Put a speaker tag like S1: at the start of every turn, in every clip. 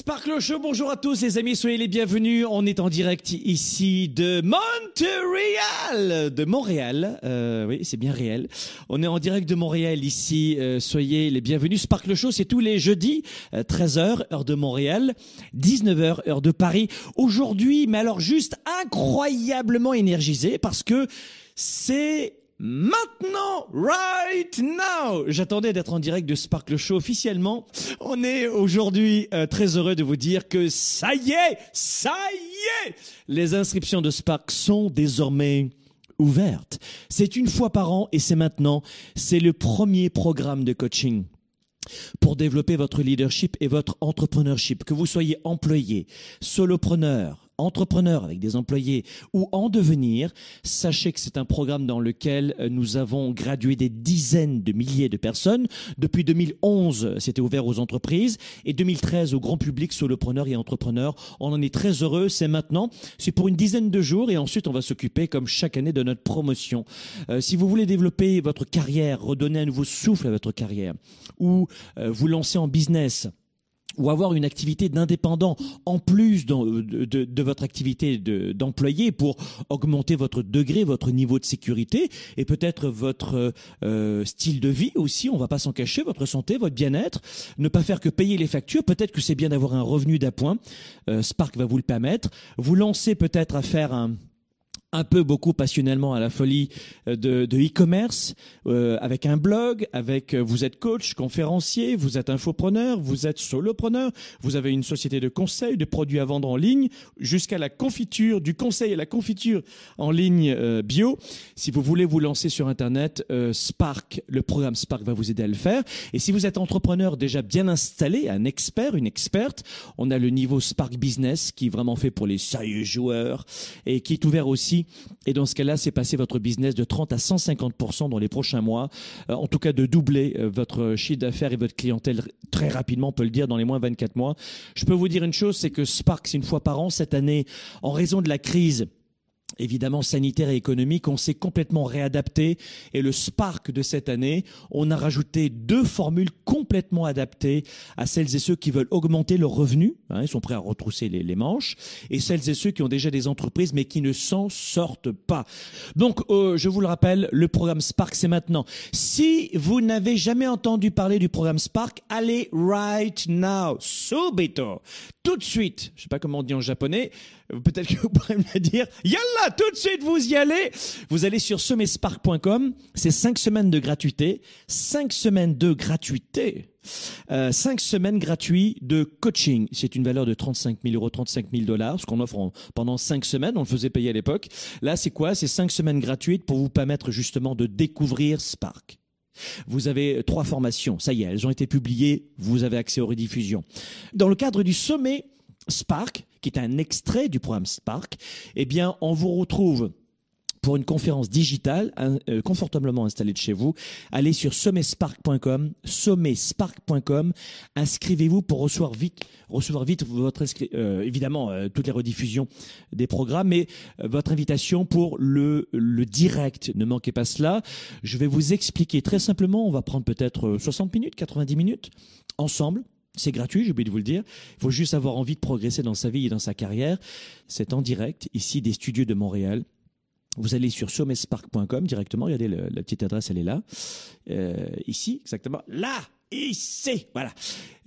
S1: Sparkle Show, bonjour à tous les amis, soyez les bienvenus. On est en direct ici de Montréal, de Montréal. Euh, oui, c'est bien réel. On est en direct de Montréal ici. Euh, soyez les bienvenus. Sparkle Show, c'est tous les jeudis, 13h heure de Montréal, 19h heure de Paris. Aujourd'hui, mais alors juste incroyablement énergisé parce que c'est Maintenant, right now, j'attendais d'être en direct de Sparkle Show officiellement. On est aujourd'hui euh, très heureux de vous dire que ça y est, ça y est, les inscriptions de Spark sont désormais ouvertes. C'est une fois par an et c'est maintenant. C'est le premier programme de coaching pour développer votre leadership et votre entrepreneurship, que vous soyez employé, solopreneur, entrepreneur avec des employés ou en devenir, sachez que c'est un programme dans lequel euh, nous avons gradué des dizaines de milliers de personnes. Depuis 2011, c'était ouvert aux entreprises et 2013 au grand public, solopreneurs et entrepreneurs. On en est très heureux. C'est maintenant. C'est pour une dizaine de jours et ensuite on va s'occuper comme chaque année de notre promotion. Euh, si vous voulez développer votre carrière, redonner un nouveau souffle à votre carrière ou euh, vous lancer en business, ou avoir une activité d'indépendant en plus de, de, de votre activité d'employé pour augmenter votre degré, votre niveau de sécurité et peut-être votre euh, style de vie aussi, on va pas s'en cacher, votre santé, votre bien-être, ne pas faire que payer les factures, peut-être que c'est bien d'avoir un revenu d'appoint, euh, Spark va vous le permettre, vous lancez peut-être à faire un un peu beaucoup passionnellement à la folie euh, de, e-commerce, euh, avec un blog, avec euh, vous êtes coach, conférencier, vous êtes infopreneur, vous êtes solopreneur, vous avez une société de conseil, de produits à vendre en ligne, jusqu'à la confiture, du conseil à la confiture en ligne bio. Si vous voulez vous lancer sur Internet, Spark, le programme Spark va vous aider à le faire. Et si vous êtes entrepreneur déjà bien installé, un expert, une experte, on a le niveau Spark Business qui est vraiment fait pour les sérieux joueurs et qui est ouvert aussi et dans ce cas-là, c'est passer votre business de 30 à 150% dans les prochains mois. Euh, en tout cas, de doubler euh, votre chiffre d'affaires et votre clientèle très rapidement, on peut le dire, dans les moins 24 mois. Je peux vous dire une chose, c'est que Spark, c'est une fois par an cette année, en raison de la crise évidemment sanitaire et économique, on s'est complètement réadapté. Et le Spark de cette année, on a rajouté deux formules complètement adaptées à celles et ceux qui veulent augmenter leurs revenus, hein, ils sont prêts à retrousser les, manches, et celles et ceux qui ont déjà des entreprises mais qui ne s'en sortent pas. Donc, euh, je vous le rappelle, le programme Spark, c'est maintenant. Si vous n'avez jamais entendu parler du programme Spark, allez right now, subito, tout de suite, je sais pas comment on dit en japonais, peut-être que vous pourrez me dire, yalla, tout de suite vous y allez, vous allez sur sommetspark.com, c'est cinq semaines de gratuité, cinq semaines de gratuité, euh, cinq semaines gratuites de coaching. C'est une valeur de 35 000 euros, 35 000 dollars, ce qu'on offre pendant cinq semaines. On le faisait payer à l'époque. Là, c'est quoi? C'est cinq semaines gratuites pour vous permettre justement de découvrir Spark. Vous avez trois formations, ça y est, elles ont été publiées, vous avez accès aux rediffusions. Dans le cadre du sommet Spark, qui est un extrait du programme Spark, eh bien, on vous retrouve pour une conférence digitale euh, confortablement installée de chez vous, allez sur sommetspark.com, sommetspark.com, inscrivez-vous pour recevoir vite, recevoir vite votre euh, évidemment euh, toutes les rediffusions des programmes, mais votre invitation pour le le direct. Ne manquez pas cela. Je vais vous expliquer très simplement. On va prendre peut-être 60 minutes, 90 minutes ensemble. C'est gratuit, j'ai oublié de vous le dire. Il faut juste avoir envie de progresser dans sa vie et dans sa carrière. C'est en direct, ici des studios de Montréal. Vous allez sur sommetspark.com directement. Regardez, la petite adresse, elle est là. Euh, ici, exactement. Là ici. Voilà.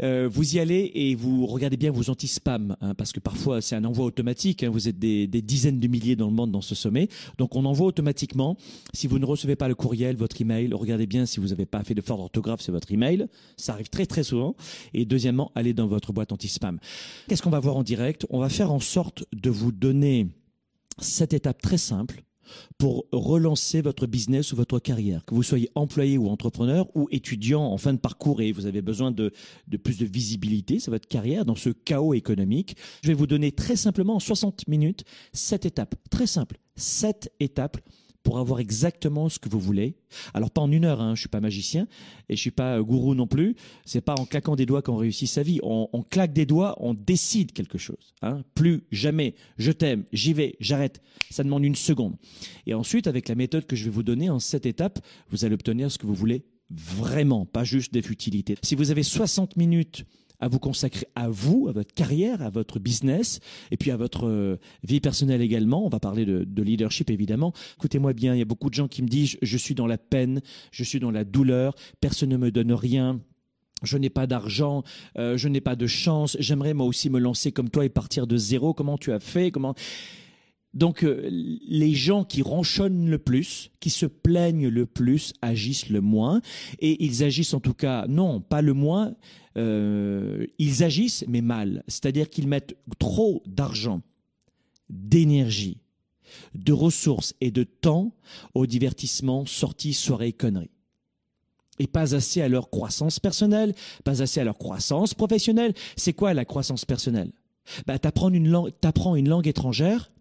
S1: Euh, vous y allez et vous regardez bien vos anti-spam, hein, parce que parfois c'est un envoi automatique. Hein, vous êtes des, dizaines de milliers dans le monde dans ce sommet, donc on envoie automatiquement. Si vous ne recevez pas le courriel, votre email, regardez bien si vous n'avez pas fait de faute d'orthographe, c'est votre email. Ça arrive très très souvent. Et deuxièmement, allez dans votre boîte anti-spam. Qu'est-ce qu'on va voir en direct? On va faire en sorte de vous donner cette étape très simple pour relancer votre business ou votre carrière, que vous soyez employé ou entrepreneur ou étudiant en fin de parcours et vous avez besoin de, plus de visibilité sur votre carrière dans ce chaos économique. Je vais vous donner très simplement en 60 minutes cette étape, très simple, sept étapes pour avoir exactement ce que vous voulez. Alors pas en une heure, hein, je suis pas magicien et je suis pas euh, gourou non plus. C'est pas en claquant des doigts qu'on réussit sa vie. On, on, claque des doigts, on décide quelque chose. Hein. Plus jamais, je t'aime, j'y vais, j'arrête. Ça demande une seconde. Et ensuite, avec la méthode que je vais vous donner en cette étape, vous allez obtenir ce que vous voulez vraiment, pas juste des futilités. Si vous avez 60 minutes à vous consacrer à vous, à votre carrière, à votre business, et puis à votre euh, vie personnelle également. On va parler de, de leadership évidemment. Écoutez-moi bien, il y a beaucoup de gens qui me disent je suis dans la peine, je suis dans la douleur, personne ne me donne rien. Je n'ai pas d'argent, euh, je n'ai pas de chance. J'aimerais moi aussi me lancer comme toi et partir de zéro. Comment tu as fait Comment donc euh, les gens qui ronchonnent le plus, qui se plaignent le plus, agissent le moins. Et ils agissent en tout cas, non, pas le moins, euh, ils agissent mais mal. C'est-à-dire qu'ils mettent trop d'argent, d'énergie, de ressources et de temps au divertissement, sorties, soirées, conneries. Et pas assez à leur croissance personnelle, pas assez à leur croissance professionnelle. C'est quoi la croissance personnelle? Bah, T'apprends une, langue, une langue étrangère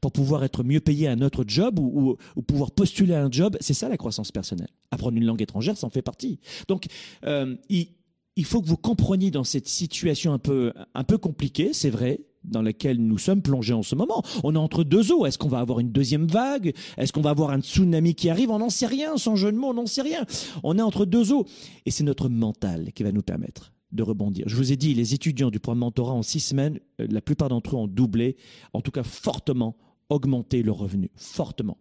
S1: pour pouvoir être mieux payé à un autre job ou, ou, pouvoir postuler à un job, c'est ça la croissance personnelle. Apprendre une langue étrangère, ça en fait partie. Donc, euh, il, il, faut que vous compreniez dans cette situation un peu, un peu compliquée, c'est vrai, dans laquelle nous sommes plongés en ce moment. On est entre deux eaux. Est-ce qu'on va avoir une deuxième vague? Est-ce qu'on va avoir un tsunami qui arrive? On n'en sait rien, sans jeu de mots, on n'en sait rien. On est entre deux eaux. Et c'est notre mental qui va nous permettre de rebondir. Je vous ai dit, les étudiants du programme mentorat en six semaines, euh, la plupart d'entre eux ont doublé, en tout cas fortement augmenté leur revenu, fortement.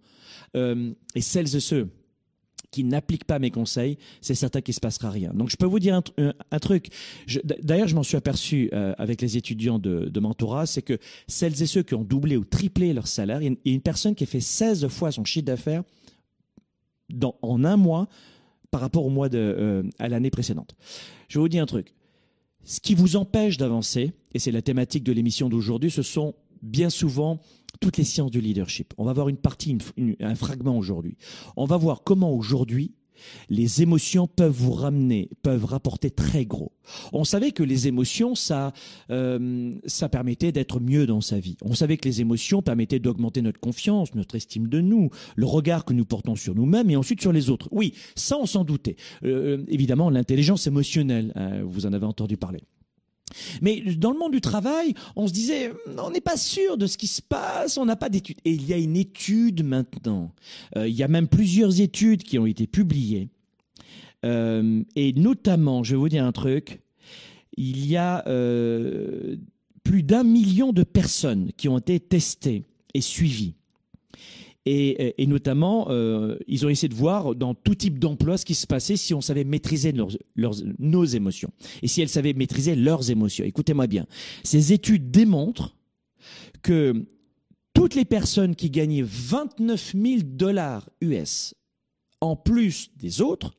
S1: Euh, et celles et ceux qui n'appliquent pas mes conseils, c'est certain qu'il se passera rien. Donc je peux vous dire un, un, truc. D'ailleurs, je m'en suis aperçu euh, avec les étudiants de, de mentorat, c'est que celles et ceux qui ont doublé ou triplé leur salaire, il y a une personne qui a fait 16 fois son chiffre d'affaires en un mois par rapport au mois de, à l'année précédente. Je vais vous dire un truc. Ce qui vous empêche d'avancer, et c'est la thématique de l'émission d'aujourd'hui, ce sont bien souvent toutes les sciences du leadership. On va voir une partie, un fragment aujourd'hui. On va voir comment aujourd'hui les émotions peuvent vous ramener, peuvent rapporter très gros. On savait que les émotions, ça, euh, ça permettait d'être mieux dans sa vie. On savait que les émotions permettaient d'augmenter notre confiance, notre estime de nous, le regard que nous portons sur nous-mêmes et ensuite sur les autres. Oui, ça on s'en doutait. Euh, évidemment, l'intelligence émotionnelle, hein, vous en avez entendu parler. Mais dans le monde du travail, on se disait, on n'est pas sûr de ce qui se passe, on n'a pas d'études. Et il y a une étude maintenant. Euh, il y a même plusieurs études qui ont été publiées. Euh, et notamment, je vais vous dire un truc, il y a euh, plus d'un million de personnes qui ont été testées et suivies. Et, notamment, euh, ils ont essayé de voir dans tout type d'emploi ce qui se passait si on savait maîtriser nos émotions et si elles savaient maîtriser leurs émotions. Écoutez-moi bien, ces études démontrent que toutes les personnes qui gagnaient 29 000 dollars US en plus des autres,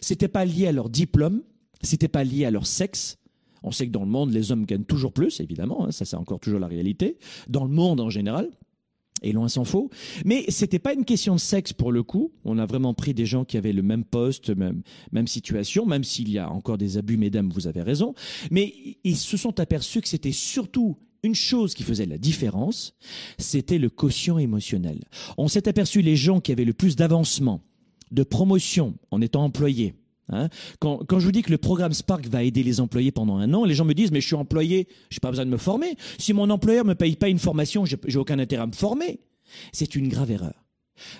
S1: c'était pas lié à leur diplôme, c'était pas lié à leur sexe. On sait que dans le monde, les hommes gagnent toujours plus, évidemment, hein, ça c'est encore toujours la réalité, dans le monde en général et loin s'en faut. Mais c'était pas une question de sexe pour le coup. On a vraiment pris des gens qui avaient le même poste, même, même situation, même s'il y a encore des abus, mesdames, vous avez raison. Mais ils se sont aperçus que c'était surtout une chose qui faisait la différence, c'était le quotient émotionnel. On s'est aperçu les gens qui avaient le plus d'avancement, de promotion en étant employés, Hein quand, je vous dis que le programme Spark va aider les employés pendant un an, les gens me disent mais je suis employé, j'ai pas besoin de me former. Si mon employeur me paye pas une formation, j'ai aucun intérêt à me former. C'est une grave erreur.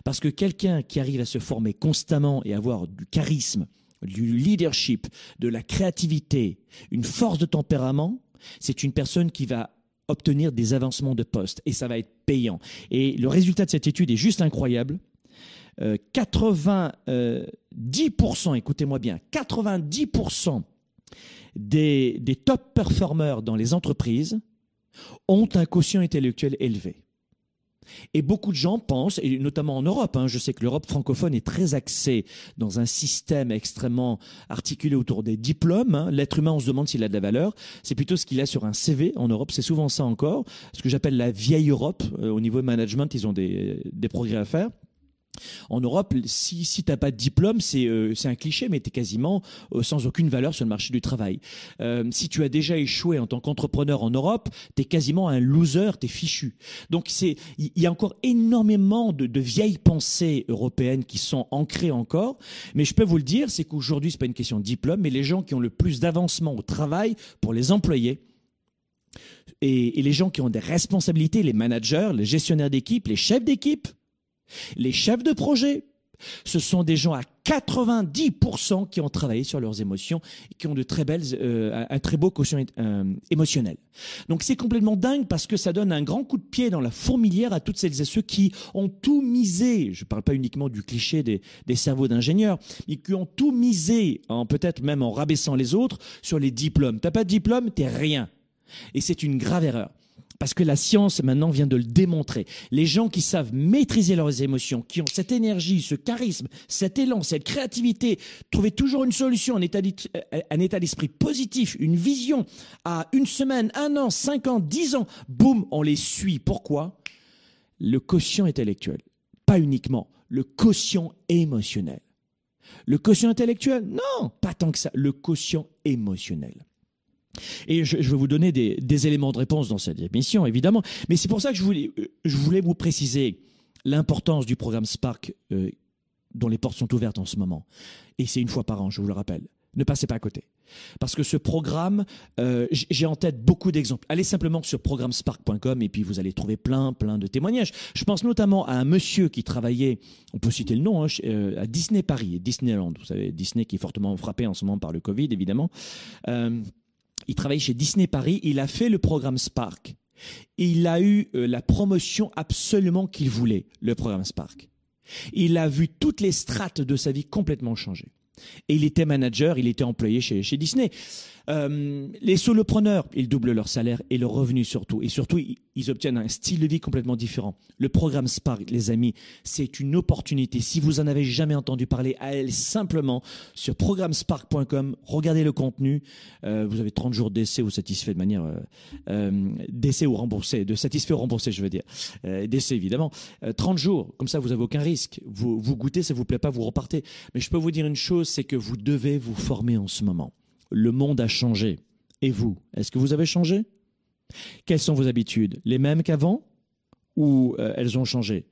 S1: Parce que quelqu'un qui arrive à se former constamment et avoir du charisme, du leadership, de la créativité, une force de tempérament, c'est une personne qui va obtenir des avancements de poste et ça va être payant. Et le résultat de cette étude est juste incroyable. 90%, écoutez-moi bien, 90% des, des top performeurs dans les entreprises ont un quotient intellectuel élevé. Et beaucoup de gens pensent, et notamment en Europe, hein, je sais que l'Europe francophone est très axée dans un système extrêmement articulé autour des diplômes. Hein. L'être humain, on se demande s'il a de la valeur. C'est plutôt ce qu'il a sur un CV en Europe. C'est souvent ça encore. Ce que j'appelle la vieille Europe. Euh, au niveau management, ils ont des, des progrès à faire. En Europe, si, si tu n'as pas de diplôme, c'est euh, un cliché, mais tu es quasiment euh, sans aucune valeur sur le marché du travail. Euh, si tu as déjà échoué en tant qu'entrepreneur en Europe, tu es quasiment un loser, tu es fichu. Donc il y, a encore énormément de, de, vieilles pensées européennes qui sont ancrées encore, mais je peux vous le dire, c'est qu'aujourd'hui, c'est pas une question de diplôme, mais les gens qui ont le plus d'avancement au travail pour les employés, et, et les gens qui ont des responsabilités, les managers, les gestionnaires d'équipe, les chefs d'équipe, les chefs de projet, ce sont des gens à 90% qui ont travaillé sur leurs émotions et qui ont de très belles, euh, un très beau quotient euh, émotionnel. Donc c'est complètement dingue parce que ça donne un grand coup de pied dans la fourmilière à toutes celles et ceux qui ont tout misé. Je ne parle pas uniquement du cliché des, cerveaux d'ingénieurs, mais qui ont tout misé, en peut-être même en rabaissant les autres, sur les diplômes. T'as pas de diplôme, t'es rien. Et c'est une grave erreur parce que la science maintenant vient de le démontrer. Les gens qui savent maîtriser leurs émotions, qui ont cette énergie, ce charisme, cet élan, cette créativité, trouver toujours une solution, un état d'esprit positif, une vision à une semaine, un an, cinq ans, dix ans, boum, on les suit. Pourquoi? Le quotient intellectuel, pas uniquement, le quotient émotionnel. Le quotient intellectuel, non, pas tant que ça, le quotient émotionnel. Et je, vais vous donner des, éléments de réponse dans cette émission, évidemment. Mais c'est pour ça que je voulais, je voulais vous préciser l'importance du programme Spark euh, dont les portes sont ouvertes en ce moment. Et c'est une fois par an, je vous le rappelle. Ne passez pas à côté. Parce que ce programme, euh, j'ai en tête beaucoup d'exemples. Allez simplement sur programmespark.com et puis vous allez trouver plein, plein de témoignages. Je pense notamment à un monsieur qui travaillait, on peut citer le nom, hein, euh, à Disney Paris, Disneyland. Vous savez, Disney qui est fortement frappé en ce moment par le Covid, évidemment. Euh, il travaille chez Disney Paris, il a fait le programme Spark. Il a eu euh, la promotion absolument qu'il voulait, le programme Spark. Il a vu toutes les strates de sa vie complètement changer. Et il était manager, il était employé chez, chez Disney. Euh, les solopreneurs, ils doublent leur salaire et leur revenu surtout. Et surtout, ils, obtiennent un style de vie complètement différent. Le programme Spark, les amis, c'est une opportunité. Si vous en avez jamais entendu parler, allez simplement sur programmespark.com, regardez le contenu. Euh, vous avez 30 jours d'essai ou satisfait de manière euh, d'essai ou remboursé, de satisfait ou remboursé, je veux dire. D'essai, évidemment. 30 jours, comme ça, vous avez aucun risque. Vous, vous goûtez, ça vous plaît pas, vous repartez. Mais je peux vous dire une chose, c'est que vous devez vous former en ce moment le monde a changé. Et vous, est-ce que vous avez changé? Quelles sont vos habitudes? Les mêmes qu'avant? Ou euh, elles ont changé?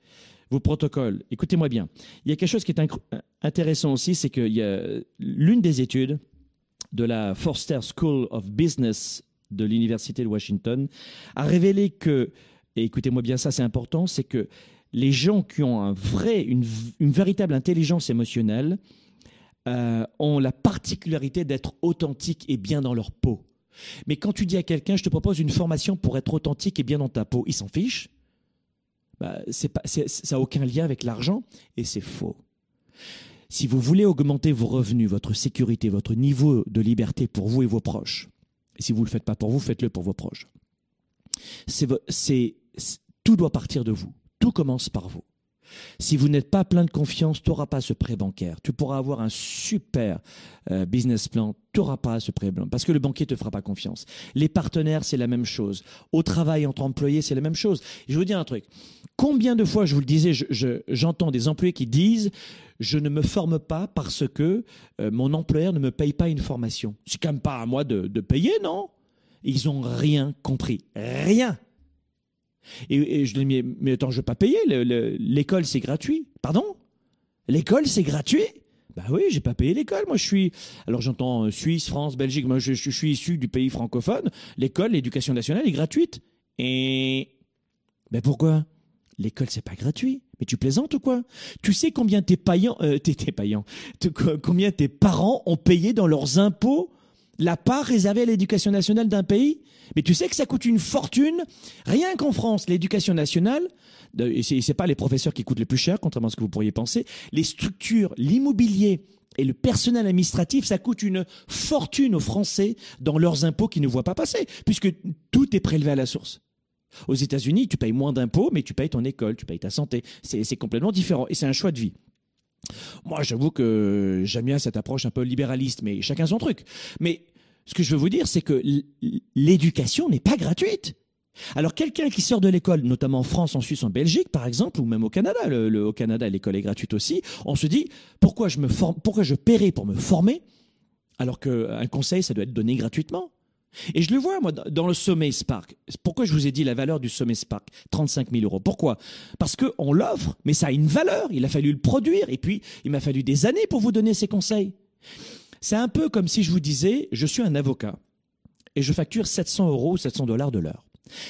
S1: Vos protocoles, écoutez-moi bien. Il y a quelque chose qui est intéressant aussi, c'est que l'une des études de la Forster School of Business de l'Université de Washington a révélé que, et écoutez-moi bien ça, c'est important, c'est que les gens qui ont un vrai, une véritable intelligence émotionnelle euh, ont la particularité d'être authentiques et bien dans leur peau. Mais quand tu dis à quelqu'un, je te propose une formation pour être authentique et bien dans ta peau, il s'en fiche? Bah, ça n'a aucun lien avec l'argent et c'est faux. Si vous voulez augmenter vos revenus, votre sécurité, votre niveau de liberté pour vous et vos proches, et si vous ne le faites pas pour vous, faites-le pour vos proches. Tout doit partir de vous. Tout commence par vous. Si vous n'êtes pas plein de confiance, tu n'auras pas ce prêt bancaire. Tu pourras avoir un super euh, business plan, tu n'auras pas ce prêt parce que le banquier te fera pas confiance. Les partenaires, c'est la même chose. Au travail, entre employés, c'est la même chose. je vous dis un truc. Combien de fois, je vous le disais, j'entends des employés qui disent je ne me forme pas parce que euh, mon employeur ne me paye pas une formation. C'est quand même pas à moi de, de payer, non? Ils ont rien compris. Rien. Et, je dis, mais, attends, je ne vais pas payer, l'école c'est gratuit. Pardon? L'école c'est gratuit? Bah oui, j'ai pas payé l'école. Moi, je suis. Alors, j'entends euh, Suisse, France, Belgique. Moi, je, suis issu du pays francophone. L'école, l'éducation nationale est gratuite. Et. Ben pourquoi? L'école, c'est pas gratuit. Mais tu plaisantes ou quoi? Tu sais combien tes paillants, euh, tes, combien tes parents ont payé dans leurs impôts La part réservée à l'éducation nationale d'un pays Mais tu sais que ça coûte une fortune. Rien qu'en France, l'éducation nationale, et c'est pas les professeurs qui coûtent le plus cher, contrairement à ce que vous pourriez penser, les structures, l'immobilier, et le personnel administratif, ça coûte une fortune aux Français dans leurs impôts qu'ils ne voient pas passer, puisque tout est prélevé à la source. Aux États-Unis, tu payes moins d'impôts, mais tu payes ton école, tu payes ta santé. C'est complètement différent et c'est un choix de vie. Moi, j'avoue que j'aime bien cette approche un peu libéraliste, mais chacun son truc. Mais ce que je veux vous dire, c'est que l'éducation n'est pas gratuite. Alors quelqu'un qui sort de l'école, notamment en France, en Suisse, en Belgique, par exemple, ou même au Canada, au Canada l'école est gratuite aussi, on se dit pourquoi je me forme, pourquoi je paierai pour me former, alors qu'un conseil ça doit être donné gratuitement? Et je le vois, moi, dans le sommet Spark. Pourquoi je vous ai dit la valeur du sommet Spark? 35 000 euros. Pourquoi? Parce qu'on l'offre, mais ça a une valeur. Il a fallu le produire. Et puis, il m'a fallu des années pour vous donner ces conseils. C'est un peu comme si je vous disais, je suis un avocat et je facture 700 euros ou 700 dollars de l'heure.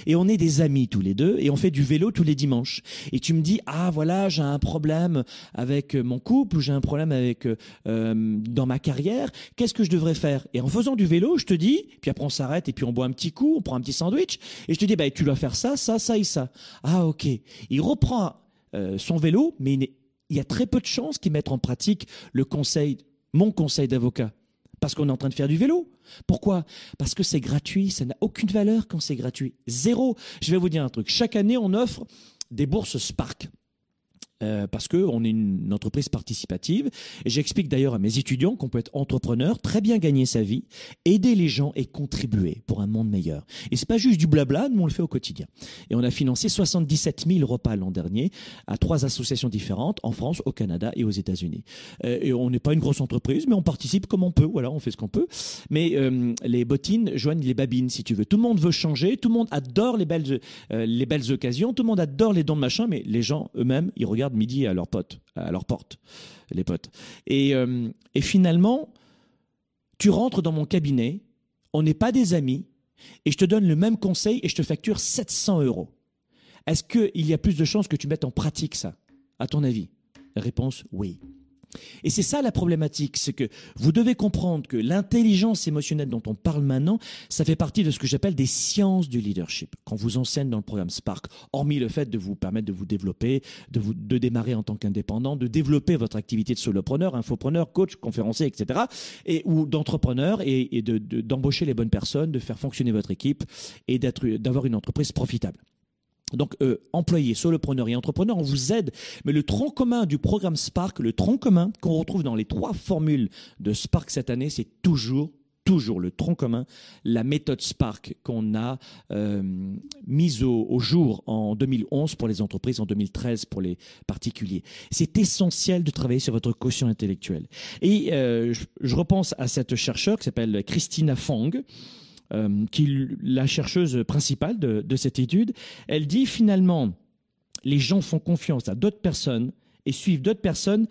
S1: Et on est des amis tous les deux et on fait du vélo tous les dimanches. Et tu me dis ah voilà j'ai un problème avec mon couple ou j'ai un problème avec euh, dans ma carrière. Qu'est-ce que je devrais faire? Et en faisant du vélo, je te dis. Puis après on s'arrête et puis on boit un petit coup, on prend un petit sandwich et je te dis bah tu dois faire ça, ça, ça et ça. Ah ok. Il reprend euh, son vélo, mais il y a très peu de chances qu'il mette en pratique le conseil, mon conseil d'avocat parce qu'on est en train de faire du vélo. Pourquoi? Parce que c'est gratuit, ça n'a aucune valeur quand c'est gratuit. Zéro. Je vais vous dire un truc. Chaque année, on offre des bourses Spark. Euh, parce qu'on est une entreprise participative. J'explique d'ailleurs à mes étudiants qu'on peut être entrepreneur, très bien gagner sa vie, aider les gens et contribuer pour un monde meilleur. Et c'est pas juste du blabla, mais on le fait au quotidien. Et on a financé 77 000 repas l'an dernier à trois associations différentes en France, au Canada et aux États-Unis. Euh, et on n'est pas une grosse entreprise, mais on participe comme on peut. Voilà, on fait ce qu'on peut. Mais euh, les bottines joignent les babines, si tu veux. Tout le monde veut changer, tout le monde adore les belles, les belles occasions, tout le monde adore les dons de machin, mais les gens eux-mêmes, ils regardent midi à leurs potes, à leur porte, les potes. Et, euh, et finalement, tu rentres dans mon cabinet, on n'est pas des amis, et je te donne le même conseil et je te facture 700 euros. Est-ce qu'il y a plus de chances que tu mettes en pratique ça, à ton avis? Réponse oui. Et c'est ça la problématique, c'est que vous devez comprendre que l'intelligence émotionnelle dont on parle maintenant, ça fait partie de ce que j'appelle des sciences du leadership, qu'on vous enseigne dans le programme Spark, hormis le fait de vous permettre de vous développer, de, démarrer en tant qu'indépendant, de développer votre activité de solopreneur, infopreneur, coach, conférencier, etc., et, ou d'entrepreneur, et, d'embaucher les bonnes personnes, de faire fonctionner votre équipe, et d'avoir une entreprise profitable. Donc, euh, employés, solopreneurs et entrepreneurs, on vous aide. Mais le tronc commun du programme Spark, le tronc commun qu'on retrouve dans les trois formules de Spark cette année, c'est toujours toujours le tronc commun, la méthode Spark qu'on a euh, mise au, jour en 2011 pour les entreprises, en 2013 pour les particuliers. C'est essentiel de travailler sur votre quotient intellectuel. Et euh, je, je, repense à cette chercheure qui s'appelle Christina Fong, euh, qui la chercheuse principale de, cette étude, elle dit finalement, les gens font confiance à d'autres personnes et suivent d'autres personnes,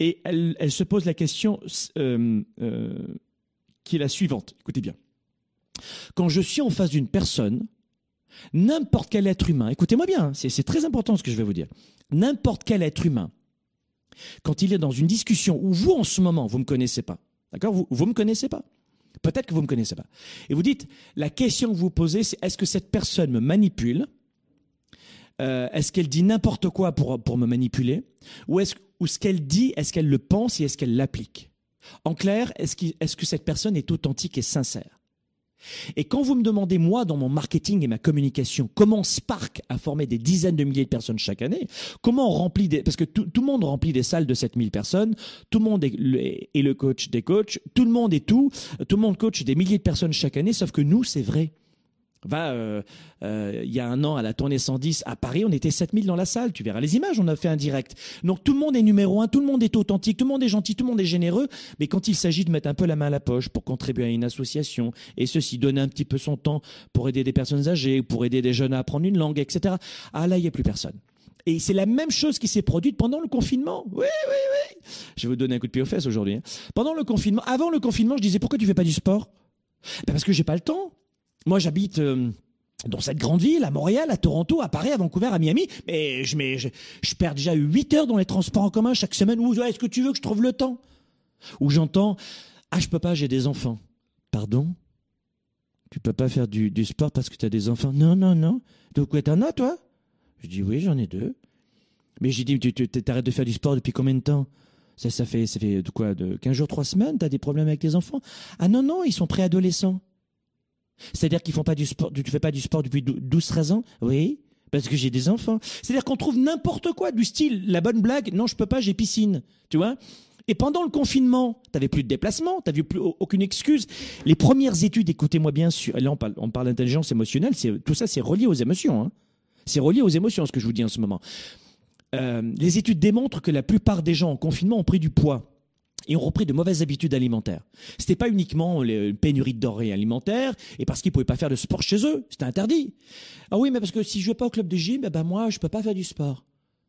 S1: et elle, se pose la question euh, euh, qui est la suivante. Écoutez bien. Quand je suis en face d'une personne, n'importe quel être humain, écoutez-moi bien, hein, c'est très important ce que je vais vous dire, n'importe quel être humain, quand il est dans une discussion où vous en ce moment, vous ne me connaissez pas, d'accord? Vous ne me connaissez pas. Peut-être que vous ne me connaissez pas. Et vous dites, la question que vous posez, c'est est-ce que cette personne me manipule? Euh, Est-ce qu'elle dit n'importe quoi pour, me manipuler? Ou est-ce qu'elle dit, est-ce qu'elle le pense et est-ce qu'elle l'applique? En clair, est-ce est que cette personne est authentique et sincère? Et quand vous me demandez, moi, dans mon marketing et ma communication, comment Spark a formé des dizaines de milliers de personnes chaque année, comment on remplit des... Parce que tout, le monde remplit des salles de 7000 personnes, tout le monde est le, est le coach des coachs, tout le monde est tout, tout le monde coach des milliers de personnes chaque année, sauf que nous, c'est vrai. Euh, euh, il y a un an à la tournée 110 à Paris, on était 7000 dans la salle. Tu verras les images, on a fait un direct. Donc tout le monde est numéro un, tout le monde est authentique, tout le monde est gentil, tout le monde est généreux. Mais quand il s'agit de mettre un peu la main à la poche pour contribuer à une association et ceci, donner un petit peu son temps pour aider des personnes âgées, pour aider des jeunes à apprendre une langue, etc. Ah là, il n'y a plus personne. Et c'est la même chose qui s'est produite pendant le confinement. Oui, oui, oui. Je vais vous donner un coup de pied aux fesses aujourd'hui. Hein. Pendant le confinement, avant le confinement, je disais pourquoi tu fais pas du sport? Ben Parce que j'ai pas le temps. Moi, j'habite euh, dans cette grande ville, à Montréal, à Toronto, à Paris, à Vancouver, à Miami, mais je, perds déjà 8 heures dans les transports en commun chaque semaine. Ou est-ce que tu veux que je trouve le temps? Ou j'entends, ah, je peux pas, j'ai des enfants. Pardon? Tu peux pas faire du, sport parce que tu as des enfants? Non, non, non. Donc, t'en as, toi? Je dis Oui, j'en ai deux. Mais j'ai dit Tu t'arrêtes de faire du sport depuis combien de temps ça, ça fait, ça fait de quoi? De 15 jours, 3 semaines? T'as des problèmes avec tes enfants? Ah non, non, ils sont préadolescents. C'est-à-dire qu'ils font pas du sport, tu fais pas du sport depuis 12-13 ans? Oui, parce que j'ai des enfants. C'est-à-dire qu'on trouve n'importe quoi du style, la bonne blague, non, je peux pas, j'ai piscine. Tu vois? Et pendant le confinement, tu n'avais plus de déplacement, tu n'avais plus aucune excuse. Les premières études, écoutez-moi bien là on parle, on parle d'intelligence émotionnelle, tout ça c'est relié aux émotions. Hein. C'est relié aux émotions ce que je vous dis en ce moment. Euh, les études démontrent que la plupart des gens en confinement ont pris du poids et ont repris de mauvaises habitudes alimentaires. C'était pas uniquement les pénuries de denrées alimentaires et parce qu'ils pouvaient pas faire de sport chez eux, c'était interdit. Ah oui, mais parce que si je vais pas au club de gym, eh ben moi je peux pas faire du sport.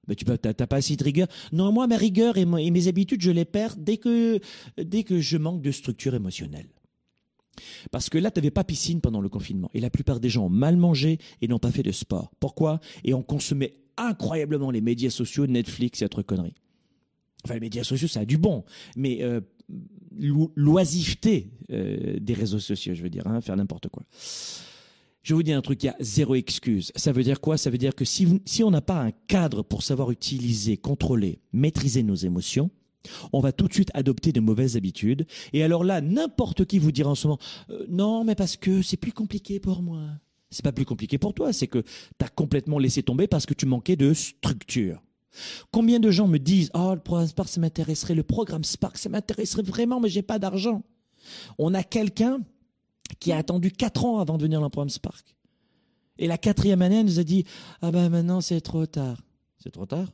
S1: Mais tu n'as pas assez de rigueur. Non, moi ma rigueur et, mes habitudes, je les perds dès que dès que je manque de structure émotionnelle. Parce que là, tu n'avais pas piscine pendant le confinement. Et la plupart des gens ont mal mangé et n'ont pas fait de sport. Pourquoi? Et on consommait incroyablement les médias sociaux, Netflix et autres conneries. Enfin, les médias sociaux, ça a du bon, mais euh, l'oisiveté euh, des réseaux sociaux, je veux dire, hein, faire n'importe quoi. Je vous dis un truc, il y a zéro excuse. Ça veut dire quoi? Ça veut dire que si, si on n'a pas un cadre pour savoir utiliser, contrôler, maîtriser nos émotions, on va tout de suite adopter de mauvaises habitudes. Et alors là, n'importe qui vous dira en ce moment, euh, non, mais parce que c'est plus compliqué pour moi. C'est pas plus compliqué pour toi, c'est que tu as complètement laissé tomber parce que tu manquais de structure. Combien de gens me disent Oh, le programme Spark, ça m'intéresserait, le programme Spark, ça m'intéresserait vraiment, mais j'ai pas d'argent. On a quelqu'un qui a attendu quatre ans avant de venir dans le programme Spark. Et la quatrième année, elle nous a dit Ah ben maintenant, c'est trop tard. C'est trop tard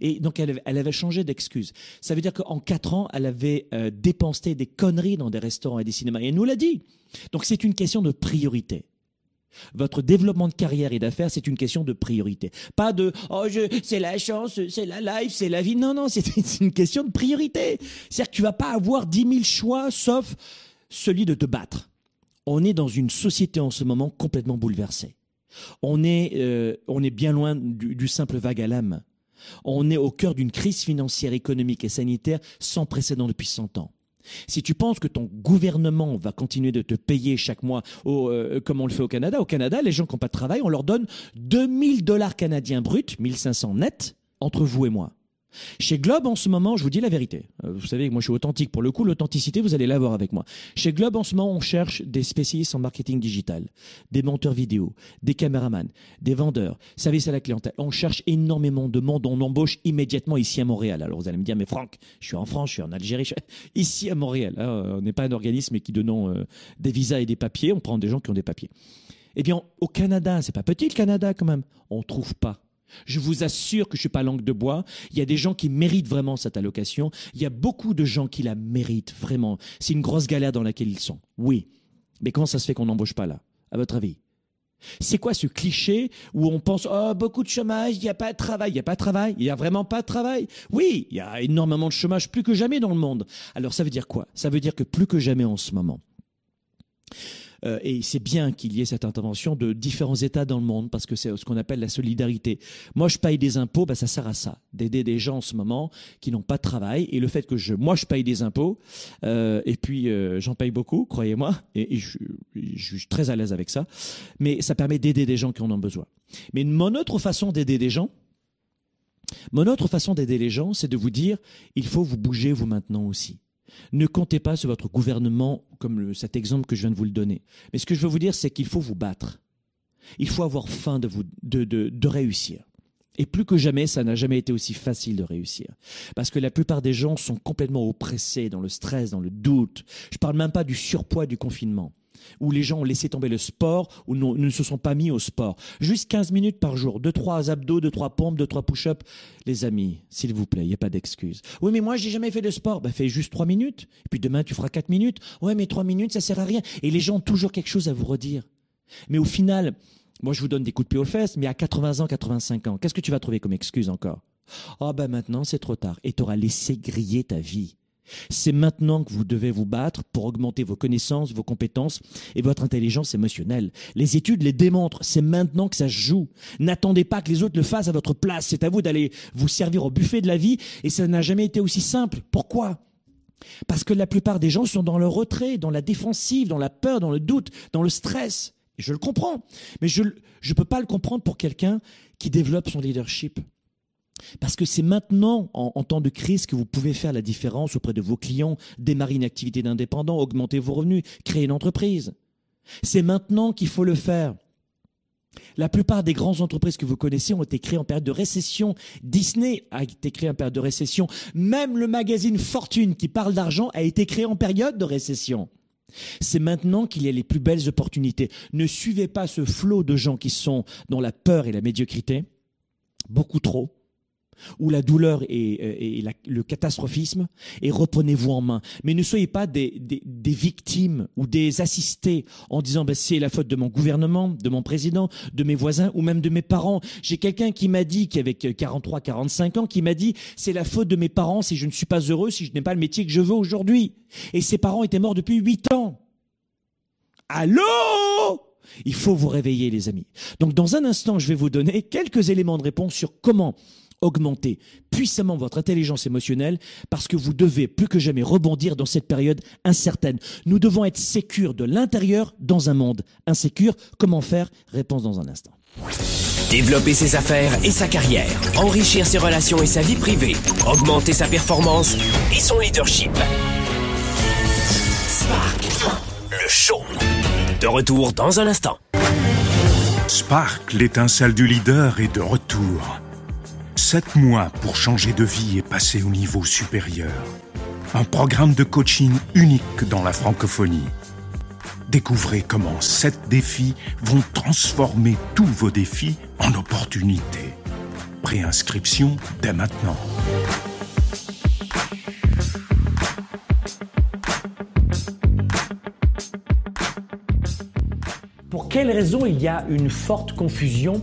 S1: et donc elle, avait changé d'excuse. Ça veut dire qu'en quatre ans, elle avait euh, dépensé des conneries dans des restaurants et des cinémas. Et elle nous l'a dit. Donc c'est une question de priorité. Votre développement de carrière et d'affaires, c'est une question de priorité. Pas de oh c'est la chance, c'est la life, c'est la vie. Non non, c'est une question de priorité. C'est-à-dire que tu vas pas avoir dix mille choix sauf celui de te battre. On est dans une société en ce moment complètement bouleversée. On est euh, on est bien loin du, du simple vague à l'âme. On est au cœur d'une crise financière, économique et sanitaire sans précédent depuis 100 ans. Si tu penses que ton gouvernement va continuer de te payer chaque mois, euh, comme on le fait au Canada, au Canada, les gens qui n'ont pas de travail, on leur donne 2000 dollars canadiens bruts, 1500 nets, entre vous et moi. Chez Globe, en ce moment, je vous dis la vérité. Euh, vous savez que moi, je suis authentique. Pour le coup, l'authenticité, vous allez l'avoir avec moi. Chez Globe, en ce moment, on cherche des spécialistes en marketing digital, des monteurs vidéo, des caméramans, des vendeurs, service à la clientèle. On cherche énormément de monde. On embauche immédiatement ici à Montréal. Alors, vous allez me dire, mais Franck, je suis en France, je suis en Algérie, je suis ici à Montréal. Hein, on n'est pas un organisme qui donnons euh, des visas et des papiers. On prend des gens qui ont des papiers. Eh bien, au Canada, c'est pas petit le Canada quand même. On trouve pas je vous assure que je suis pas langue de bois. Il y a des gens qui méritent vraiment cette allocation. Il y a beaucoup de gens qui la méritent vraiment. C'est une grosse galère dans laquelle ils sont. Oui. Mais comment ça se fait qu'on n'embauche pas là, à votre avis? C'est quoi ce cliché où on pense oh beaucoup de chômage, il n'y a pas de travail, il n'y a pas de travail, il n'y a vraiment pas de travail. Oui, il y a énormément de chômage plus que jamais dans le monde. Alors ça veut dire quoi? Ça veut dire que plus que jamais en ce moment, euh, et c'est bien qu'il y ait cette intervention de différents États dans le monde parce que c'est ce qu'on appelle la solidarité. Moi, je paye des impôts, bah, ça sert à ça, d'aider des gens en ce moment qui n'ont pas de travail. Et le fait que je, moi, je paye des impôts, euh, et puis euh, j'en paye beaucoup, croyez-moi, et, je, je, suis très à l'aise avec ça. Mais ça permet d'aider des gens qui en ont besoin. Mais mon autre façon d'aider des gens, mon autre façon d'aider les gens, c'est de vous dire, il faut vous bouger vous maintenant aussi. Ne comptez pas sur votre gouvernement comme cet exemple que je viens de vous le donner. Mais ce que je veux vous dire, c'est qu'il faut vous battre. Il faut avoir faim de, de, réussir. Et plus que jamais, ça n'a jamais été aussi facile de réussir. Parce que la plupart des gens sont complètement oppressés dans le stress, dans le doute. Je parle même pas du surpoids du confinement où les gens ont laissé tomber le sport, ou ne se sont pas mis au sport. Juste 15 minutes par jour, 2-3 abdos, 2-3 pompes, 2-3 push-ups. Les amis, s'il vous plaît, il n'y a pas d'excuse. Oui, mais moi, j'ai jamais fait de sport. Ben, fais juste 3 minutes. Et puis demain, tu feras 4 minutes. Ouais, mais 3 minutes, ça sert à rien. Et les gens ont toujours quelque chose à vous redire. Mais au final, moi, je vous donne des coups de pied aux fesses, mais à 80 ans, 85 ans, qu'est-ce que tu vas trouver comme excuse encore? Oh, ben maintenant, c'est trop tard. Et tu auras laissé griller ta vie. C'est maintenant que vous devez vous battre pour augmenter vos connaissances, vos compétences et votre intelligence émotionnelle. Les études les démontrent, c'est maintenant que ça se joue. N'attendez pas que les autres le fassent à votre place, c'est à vous d'aller vous servir au buffet de la vie et ça n'a jamais été aussi simple. Pourquoi? Parce que la plupart des gens sont dans le retrait, dans la défensive, dans la peur, dans le doute, dans le stress. Je le comprends. Mais je ne peux pas le comprendre pour quelqu'un qui développe son leadership. Parce que c'est maintenant, en, temps de crise, que vous pouvez faire la différence auprès de vos clients, démarrer une activité d'indépendant, augmenter vos revenus, créer une entreprise. C'est maintenant qu'il faut le faire. La plupart des grandes entreprises que vous connaissez ont été créées en période de récession. Disney a été créé en période de récession. Même le magazine Fortune qui parle d'argent a été créé en période de récession. C'est maintenant qu'il y a les plus belles opportunités. Ne suivez pas ce flot de gens qui sont dans la peur et la médiocrité. Beaucoup trop ou la douleur et, euh, le catastrophisme, et reprenez-vous en main. Mais ne soyez pas des, victimes ou des assistés en disant ben, c'est la faute de mon gouvernement, de mon président, de mes voisins ou même de mes parents. J'ai quelqu'un qui m'a dit, qui avait 43, 45 ans, qui m'a dit c'est la faute de mes parents si je ne suis pas heureux, si je n'ai pas le métier que je veux aujourd'hui. Et ses parents étaient morts depuis 8 ans. Allô? Il faut vous réveiller, les amis. Donc, dans un instant, je vais vous donner quelques éléments de réponse sur comment augmenter puissamment votre intelligence émotionnelle parce que vous devez plus que jamais rebondir dans cette période incertaine. Nous devons être sécures de l'intérieur dans un monde insécure. Comment faire? Réponse dans un instant.
S2: Développer ses affaires et sa carrière, enrichir ses relations et sa vie privée, augmenter sa performance et son leadership. Spark, le show. De retour dans un instant.
S3: Spark, l'étincelle du leader, est de retour. Sept mois pour changer de vie et passer au niveau supérieur. Un programme de coaching unique dans la francophonie. Découvrez comment sept défis vont transformer tous vos défis en opportunités. Préinscription dès maintenant.
S1: Pour quelles raisons il y a une forte confusion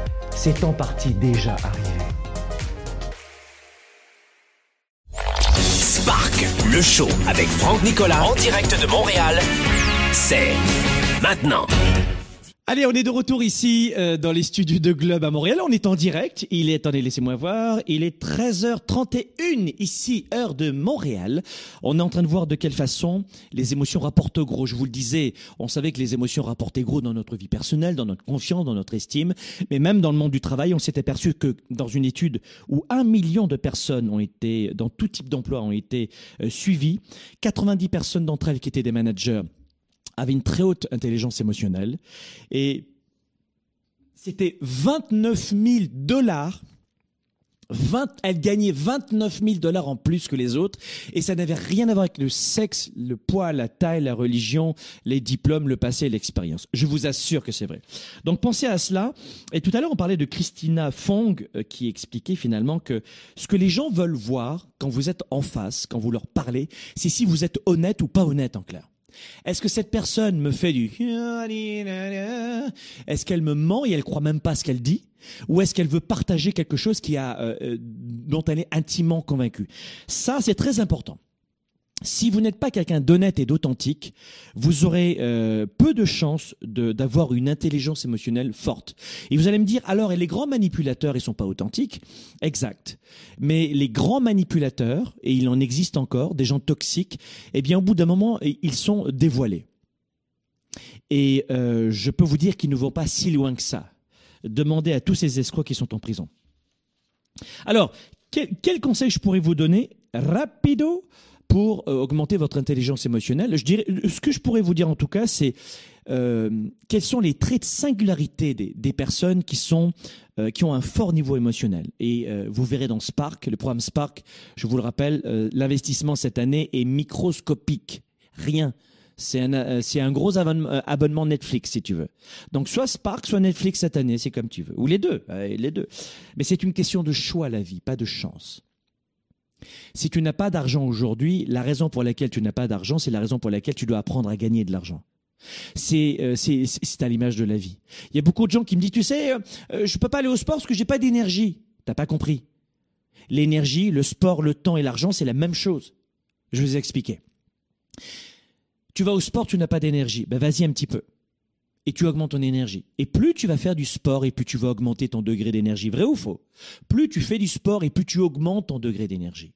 S1: c'est en partie déjà arrivé.
S2: Spark, le show avec Franck Nicolas en direct de Montréal, c'est maintenant.
S1: Allez, on est de retour ici euh, dans les studios de Globe à Montréal. On est en direct. Il est, attendez, laissez-moi voir. Il est 13h31 ici, heure de Montréal. On est en train de voir de quelle façon les émotions rapportent gros. Je vous le disais, on savait que les émotions rapportaient gros dans notre vie personnelle, dans notre confiance, dans notre estime. Mais même dans le monde du travail, on s'est aperçu que dans une étude où un million de personnes ont été, dans tout type d'emploi, ont été euh, suivies, 90 personnes d'entre elles qui étaient des managers avait une très haute intelligence émotionnelle et c'était 29 000 dollars. 20, elle gagnait 29 000 dollars en plus que les autres et ça n'avait rien à voir avec le sexe, le poids, la taille, la religion, les diplômes, le passé l'expérience. Je vous assure que c'est vrai. Donc pensez à cela. Et tout à l'heure, on parlait de Christina Fong euh, qui expliquait finalement que ce que les gens veulent voir quand vous êtes en face, quand vous leur parlez, c'est si vous êtes honnête ou pas honnête en clair. Est-ce que cette personne me fait du... Est-ce qu'elle me ment et elle croit même pas ce qu'elle dit? Ou est-ce qu'elle veut partager quelque chose qui a, euh, euh, dont elle est intimement convaincue? Ça, c'est très important. Si vous n'êtes pas quelqu'un d'honnête et d'authentique, vous aurez euh, peu de chances d'avoir une intelligence émotionnelle forte. Et vous allez me dire, alors, et les grands manipulateurs, ils sont pas authentiques? Exact. Mais les grands manipulateurs, et il en existe encore, des gens toxiques, eh bien, au bout d'un moment, ils sont dévoilés. Et euh, je peux vous dire qu'ils ne vont pas si loin que ça. Demandez à tous ces escrocs qui sont en prison. Alors, quel, quel conseil je pourrais vous donner? Rapido pour euh, augmenter votre intelligence émotionnelle. Je dirais, ce que je pourrais vous dire en tout cas, c'est euh, quels sont les traits de singularité des, personnes qui sont euh, qui ont un fort niveau émotionnel. Et vous verrez dans Spark, le programme Spark, je vous le rappelle, l'investissement cette année est microscopique, rien. C'est un, c'est un gros abonnement, Netflix, si tu veux. Donc, soit Spark, soit Netflix cette année, c'est comme tu veux. Ou les deux, les deux. Mais c'est une question de choix, la vie, pas de chance. Si tu n'as pas d'argent aujourd'hui, la raison pour laquelle tu n'as pas d'argent, c'est la raison pour laquelle tu dois apprendre à gagner de l'argent. C'est euh, à l'image de la vie. Il y a beaucoup de gens qui me disent, tu sais, euh, euh, je peux pas aller au sport parce que j'ai pas d'énergie. T'as pas compris. L'énergie, le sport, le temps et l'argent, c'est la même chose. Je vous expliquer. Tu vas au sport, tu n'as pas d'énergie. Ben vas-y un petit peu. Et tu augmentes ton énergie. Et plus tu vas faire du sport et plus tu vas augmenter ton degré d'énergie. Vrai ou faux? Plus tu fais du sport et plus tu augmentes ton degré d'énergie.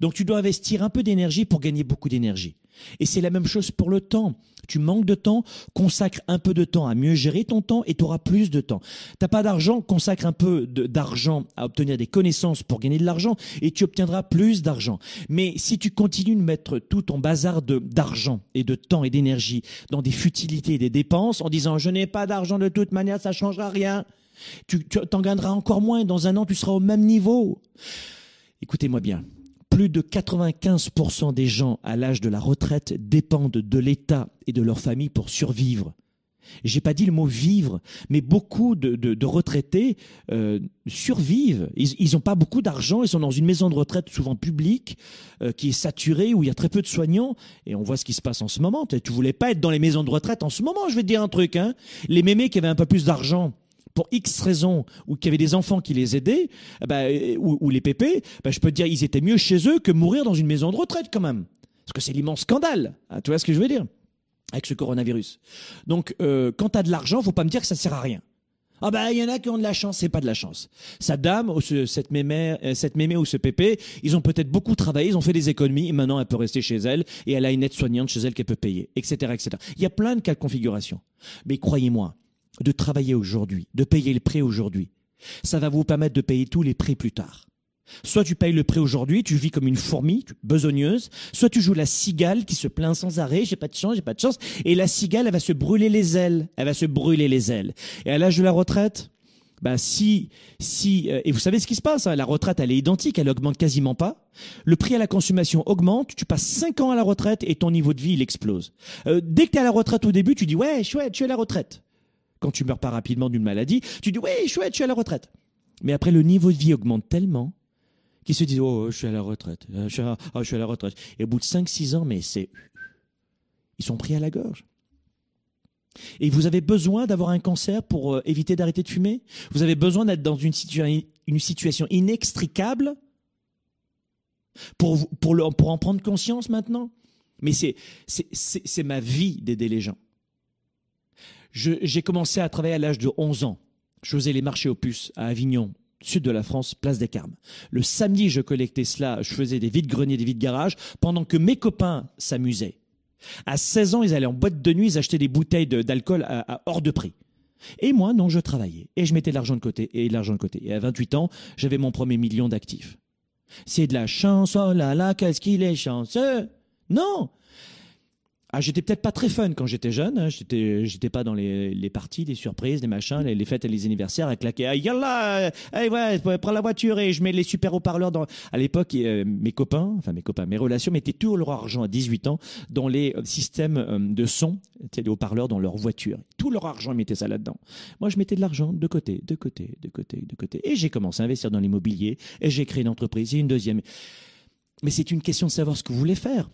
S1: Donc tu dois investir un peu d'énergie pour gagner beaucoup d'énergie. Et c'est la même chose pour le temps. Tu manques de temps, consacre un peu de temps à mieux gérer ton temps et tu auras plus de temps. T'as pas d'argent, consacre un peu d'argent à obtenir des connaissances pour gagner de l'argent et tu obtiendras plus d'argent. Mais si tu continues de mettre tout ton bazar d'argent et de temps et d'énergie dans des futilités et des dépenses en disant je n'ai pas d'argent de toute manière, ça changera rien. Tu t'en gagneras encore moins. Dans un an, tu seras au même niveau. Écoutez-moi bien. Plus de 95% des gens à l'âge de la retraite dépendent de l'État et de leur famille pour survivre. J'ai pas dit le mot vivre, mais beaucoup de, retraités euh, survivent. Ils n'ont pas beaucoup d'argent, ils sont dans une maison de retraite souvent publique, euh, qui est saturée, où il y a très peu de soignants, et on voit ce qui se passe en ce moment. Tu voulais pas être dans les maisons de retraite en ce moment, je vais dire un truc. Hein. Les mémés qui avaient un peu plus d'argent, pour X raisons, ou qui avaient des enfants qui les aidaient, eh ben, euh, ou, les pépés, ben, je peux te dire, ils étaient mieux chez eux que mourir dans une maison de retraite quand même. Parce que c'est l'immense scandale. hein, tu vois ce que je veux dire Avec ce coronavirus. Donc, euh, quand tu as de l'argent, faut pas me dire que ça sert à rien. Ah ben, il y en a qui ont de la chance, c'est pas de la chance. Sa dame, ou ce- cette mémé, euh, cette mémé ou ce pépé, ils ont peut-être beaucoup travaillé, ils ont fait des économies, et maintenant elle peut rester chez elle, et elle a une aide-soignante chez elle qu'elle peut payer, etc., etc. Il y a plein de cas de configuration. Mais croyez-moi, de travailler aujourd'hui, de payer le prêt aujourd'hui, ça va vous permettre de payer tous les prêts plus tard. Soit tu payes le prêt aujourd'hui, tu vis comme une fourmi tu- besogneuse, soit tu joues la cigale qui se plaint sans arrêt, j'ai pas de chance, j'ai pas de chance, et la cigale, elle va se brûler les ailes, elle va se brûler les ailes. Et à l'âge de la retraite, bah si, si, euh, et vous savez ce qui se passe, hein, la retraite elle est identique, elle augmente quasiment pas. Le prix à la consommation augmente, tu passes 5 ans à la retraite et ton niveau de vie il explose. Euh, dès que tu es à la retraite au début, tu dis ouais chouette, je suis à la retraite. Quand tu meurs pas rapidement d'une maladie, tu dis ouais chouette, je suis à la retraite. Mais après le niveau de vie augmente tellement qu'ils se disent oh je suis à la retraite, Euh, je suis à, oh, je suis à la retraite. Et au bout de 5-6 ans, mais c'est ils sont pris à la gorge. Et vous avez besoin d'avoir un cancer pour euh, éviter d'arrêter de fumer? Vous avez besoin d'être dans une, situa- une situation inextricable pour, pour, pour en prendre conscience maintenant? Mais c'est ma vie d'aider les gens. J'ai commencé à travailler à l'âge de 11 ans. Je faisais les marchés aux puces à Avignon, sud de la France, place des Carmes. Le samedi, je collectais cela, je faisais des vides-greniers, des vides-garages, pendant que mes copains s'amusaient. À 16 ans, ils allaient en boîte de nuit, ils achetaient des bouteilles d'alcool à, à hors de prix. Et moi, non, je travaillais. Et je mettais de l'argent de côté, et de l'argent de côté. Et à 28 ans, j'avais mon premier million d'actifs. C'est de la chance, oh là là, qu'est-ce qu'il est chanceux? Non ah, j'étais peut-être pas très fun quand j'étais jeune. Hein. J'étais, j'étais pas dans les, les parties, les surprises, les machins, les, fêtes et les anniversaires à claquer. Ah, yallah, allez, ouais, prends la voiture et je mets les super haut-parleurs dans. À l'époque, euh, mes copains, enfin mes copains, mes relations mettaient tout leur argent à 18 ans dans les euh, systèmes euh, de son, les haut-parleurs dans leur voiture. Tout leur argent, ils mettaient ça là-dedans. Moi, je mettais de l'argent de côté, de côté, de côté, de côté. Et j'ai commencé à investir dans l'immobilier et j'ai créé une entreprise et une deuxième. Mais c'est une question de savoir ce que vous voulez faire.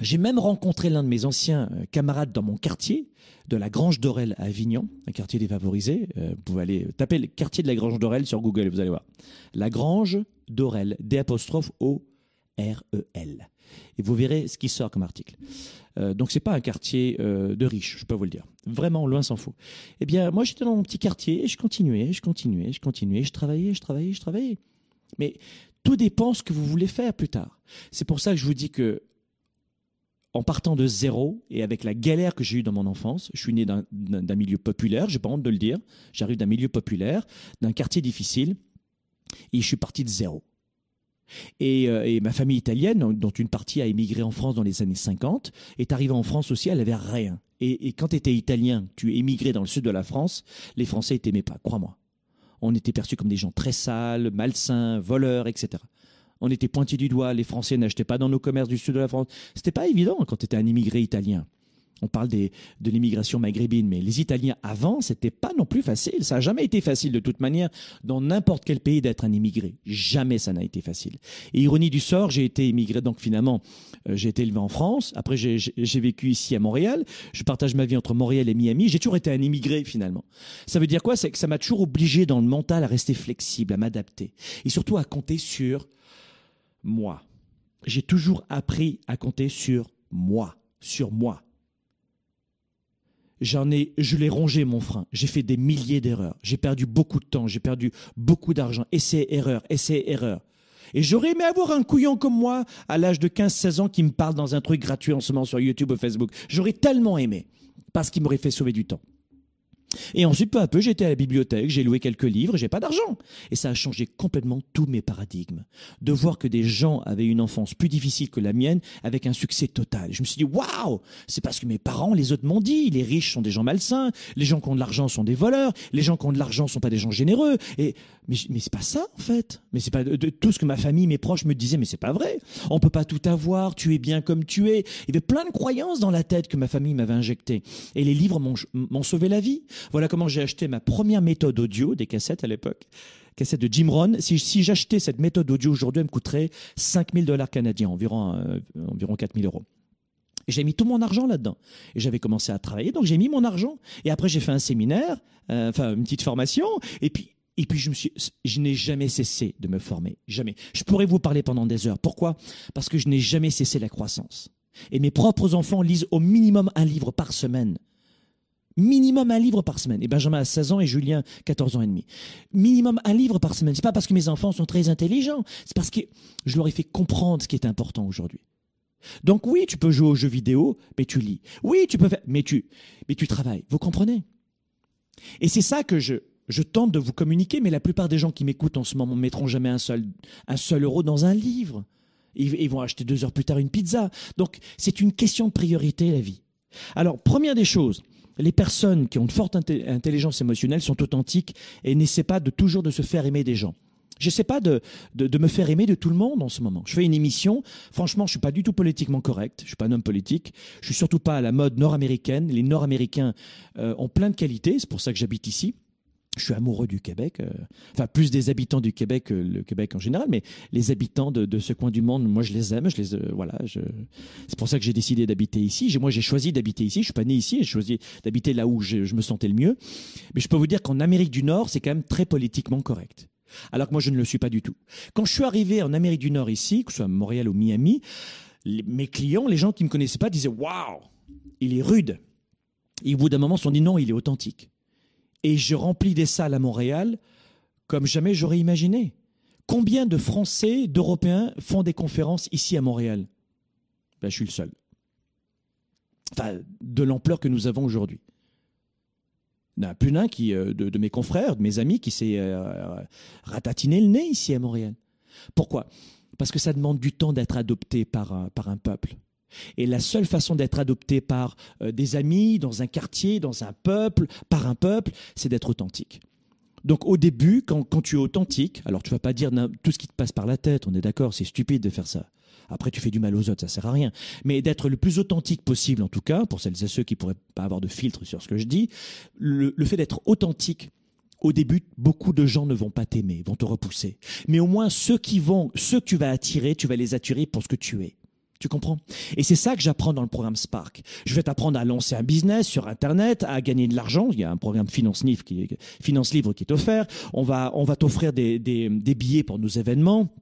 S1: J'ai même rencontré l'un de mes anciens euh, camarades dans mon quartier, de la Grange d'Orel à Avignon, un quartier défavorisé. Euh, vous pouvez aller taper le quartier de la Grange d'Orel sur Google, vous allez voir. La Grange d'Orel, D apostrophe O R E L. Et vous verrez ce qui sort comme article. Euh, donc c'est pas un quartier euh, de riches, je peux vous le dire. Vraiment, loin s'en faut. Eh bien, moi j'étais dans mon petit quartier et je continuais, je continuais, je continuais, je travaillais, je travaillais, je travaillais. Mais tout dépend ce que vous voulez faire plus tard. C'est pour ça que je vous dis que en partant de zéro et avec la galère que j'ai eue dans mon enfance, je suis né d'un- milieu populaire, j'ai pas honte de le dire, j'arrive d'un milieu populaire, d'un quartier difficile, et je suis parti de zéro. Et, euh, ma famille italienne, dont une partie a émigré en France dans les années 50, est arrivée en France aussi, elle avait rien. Et, et quand tu étais italien, tu émigrais dans le sud de la France, les Français t'aimaient pas, crois-moi. On était perçus comme des gens très sales, malsains, voleurs, etc. On était pointés du doigt, les Français n'achetaient pas dans nos commerces du sud de la France. C'était pas évident quand tu étais un immigré italien. On parle de l'immigration maghrébine, mais les Italiens avant, c'était pas non plus facile. Ça a jamais été facile de toute manière dans n'importe quel pays d'être un immigré. Jamais ça n'a été facile. Et ironie du sort, j'ai été immigré, donc finalement, euh, j'ai été élevé en France. Après, j'ai vécu ici à Montréal. Je partage ma vie entre Montréal et Miami. J'ai toujours été un immigré finalement. Ça veut dire quoi? C'est que ça m'a toujours obligé dans le mental à rester flexible, à m'adapter, et surtout à compter sur moi. J'ai toujours appris à compter sur moi, sur moi j'en ai, je l'ai rongé mon frein. J'ai fait des milliers d'erreurs. J'ai perdu beaucoup de temps. J'ai perdu beaucoup d'argent. Essai, erreur, essai, erreur. Et j'aurais aimé avoir un couillon comme moi à l'âge de 15-16 ans qui me parle dans un truc gratuit en ce moment sur YouTube ou Facebook. J'aurais tellement aimé parce qu'il m'aurait fait sauver du temps. Et ensuite, peu à peu, j'étais à la bibliothèque, j'ai loué quelques livres, j'ai pas d'argent. Et ça a changé complètement tous mes paradigmes. De voir que des gens avaient une enfance plus difficile que la mienne, avec un succès total. Je me suis dit, waouh, c'est parce que mes parents, les autres m'ont dit, les riches sont des gens malsains, les gens qui ont de l'argent sont des voleurs, les gens qui ont de l'argent sont pas des gens généreux. Et, mais, mais c'est pas ça, en fait. Mais c'est pas tout ce que ma famille, mes proches me disaient, mais c'est pas vrai. On peut pas tout avoir, tu es bien comme tu es. Il y avait plein de croyances dans la tête que ma famille m'avait injectées. Et les livres m'ont sauvé la vie. Voilà comment j'ai acheté ma première méthode audio, des cassettes à l'époque, cassette de Jim Rohn. Si, j'achetais cette méthode audio aujourd'hui, elle me coûterait 5000 dollars canadiens, environ, euh, environ 4000 euros. Et j'ai mis tout mon argent là-dedans. Et j'avais commencé à travailler, donc j'ai mis mon argent. Et après, j'ai fait un séminaire, euh, enfin une petite formation. Et puis, et puis je me suis, je n'ai jamais cessé de me former, jamais. Je pourrais vous parler pendant des heures. Pourquoi? Parce que je n'ai jamais cessé la croissance. Et mes propres enfants lisent au minimum un livre par semaine. Minimum un livre par semaine. Et Benjamin a 16 ans et Julien 14 ans et demi. Minimum un livre par semaine. C'est pas parce que mes enfants sont très intelligents, c'est parce que je leur ai fait comprendre ce qui est important aujourd'hui. Donc oui, tu peux jouer aux jeux vidéo, mais tu lis. Oui, tu peux faire, mais tu, mais tu travailles. Vous comprenez? Et c'est ça que je, je tente de vous communiquer, mais la plupart des gens qui m'écoutent en ce moment ne mettront jamais un seul, un seul euro dans un livre. Ils, ils vont acheter deux heures plus tard une pizza. Donc c'est une question de priorité, la vie. Alors, première des choses, les personnes qui ont une forte intelligence émotionnelle sont authentiques et n'essaient pas de toujours de se faire aimer des gens. Je sais pas de, de, me faire aimer de tout le monde en ce moment. Je fais une émission. Franchement, je suis pas du tout politiquement correct. Je suis pas un homme politique. Je suis surtout pas à la mode nord-américaine. Les Nord-Américains euh, ont plein de qualités. C'est pour ça que j'habite ici je suis amoureux du Québec, euh, enfin plus des habitants du Québec que le Québec en général, mais les habitants de, ce coin du monde, moi je les aime, je les euh, voilà, c'est pour ça que j'ai décidé d'habiter ici. Moi j'ai choisi d'habiter ici, je suis pas né ici, j'ai choisi d'habiter là où je, me sentais le mieux. Mais je peux vous dire qu'en Amérique du Nord, c'est quand même très politiquement correct. Alors que moi je ne le suis pas du tout. Quand je suis arrivé en Amérique du Nord ici, que ce soit à Montréal ou Miami, mes clients, les gens qui me connaissaient pas disaient waouh, il est rude. Et au bout d'un moment, ils se sont dit non, il est authentique et je remplis des salles à Montréal comme jamais j'aurais imaginé. Combien de Français, d'Européens font des conférences ici à Montréal? Ben, Je suis le seul. Enfin, de l'ampleur que nous avons aujourd'hui. Il n'y en a plus d'un qui, euh, de, mes confrères, de mes amis, qui s'est euh, ratatiné le nez ici à Montréal. Pourquoi? Parce que ça demande du temps d'être adopté par un peuple. Et la seule façon d'être adopté par euh, des amis, dans un quartier, dans un peuple, par un peuple, c'est d'être authentique. Donc au début, quand, tu es authentique, alors tu vas pas dire tout ce qui te passe par la tête, on est d'accord, c'est stupide de faire ça. Après, tu fais du mal aux autres, ça sert à rien. Mais d'être le plus authentique possible, en tout cas, pour celles et ceux qui pourraient pas avoir de filtre sur ce que je dis, le, le fait d'être authentique, au début, beaucoup de gens ne vont pas t'aimer, vont te repousser. Mais au moins, ceux qui vont, ceux que tu vas attirer, tu vas les attirer pour ce que tu es. Tu comprends? Et c'est ça que j'apprends dans le programme Spark. Je vais t'apprendre à lancer un business sur Internet, à gagner de l'argent. Il y a un programme Finance Livre qui, Finance Livre qui est offert. On va, on va t'offrir des, des, des billets pour nos événements.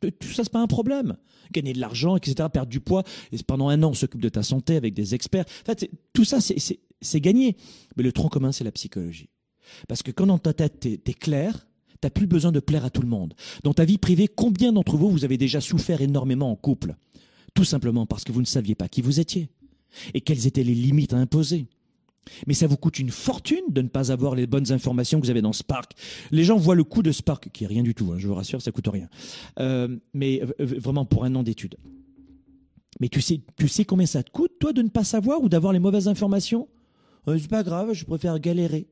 S1: Tout ça, c'est pas un problème. Gagner de l'argent, etc., perdre du poids. Et pendant un an, on s'occupe de ta santé avec des experts. En fait, tout ça, c'est gagné. Mais le tronc commun, c'est la psychologie. Parce que quand dans ta tête, t'es es clair, t'as plus besoin de plaire à tout le monde. Dans ta vie privée, combien d'entre vous, vous avez déjà souffert énormément en couple? Tout simplement parce que vous ne saviez pas qui vous étiez et quelles étaient les limites à imposer. Mais ça vous coûte une fortune de ne pas avoir les bonnes informations que vous avez dans Spark. Les gens voient le coût de Spark, qui est rien du tout, hein, je vous rassure, ça coûte rien. Euh, mais vraiment pour un an d'études. Mais tu sais, tu sais combien ça te coûte, toi, de ne pas savoir ou d'avoir les mauvaises informations? Euh, C'est pas grave, je préfère galérer.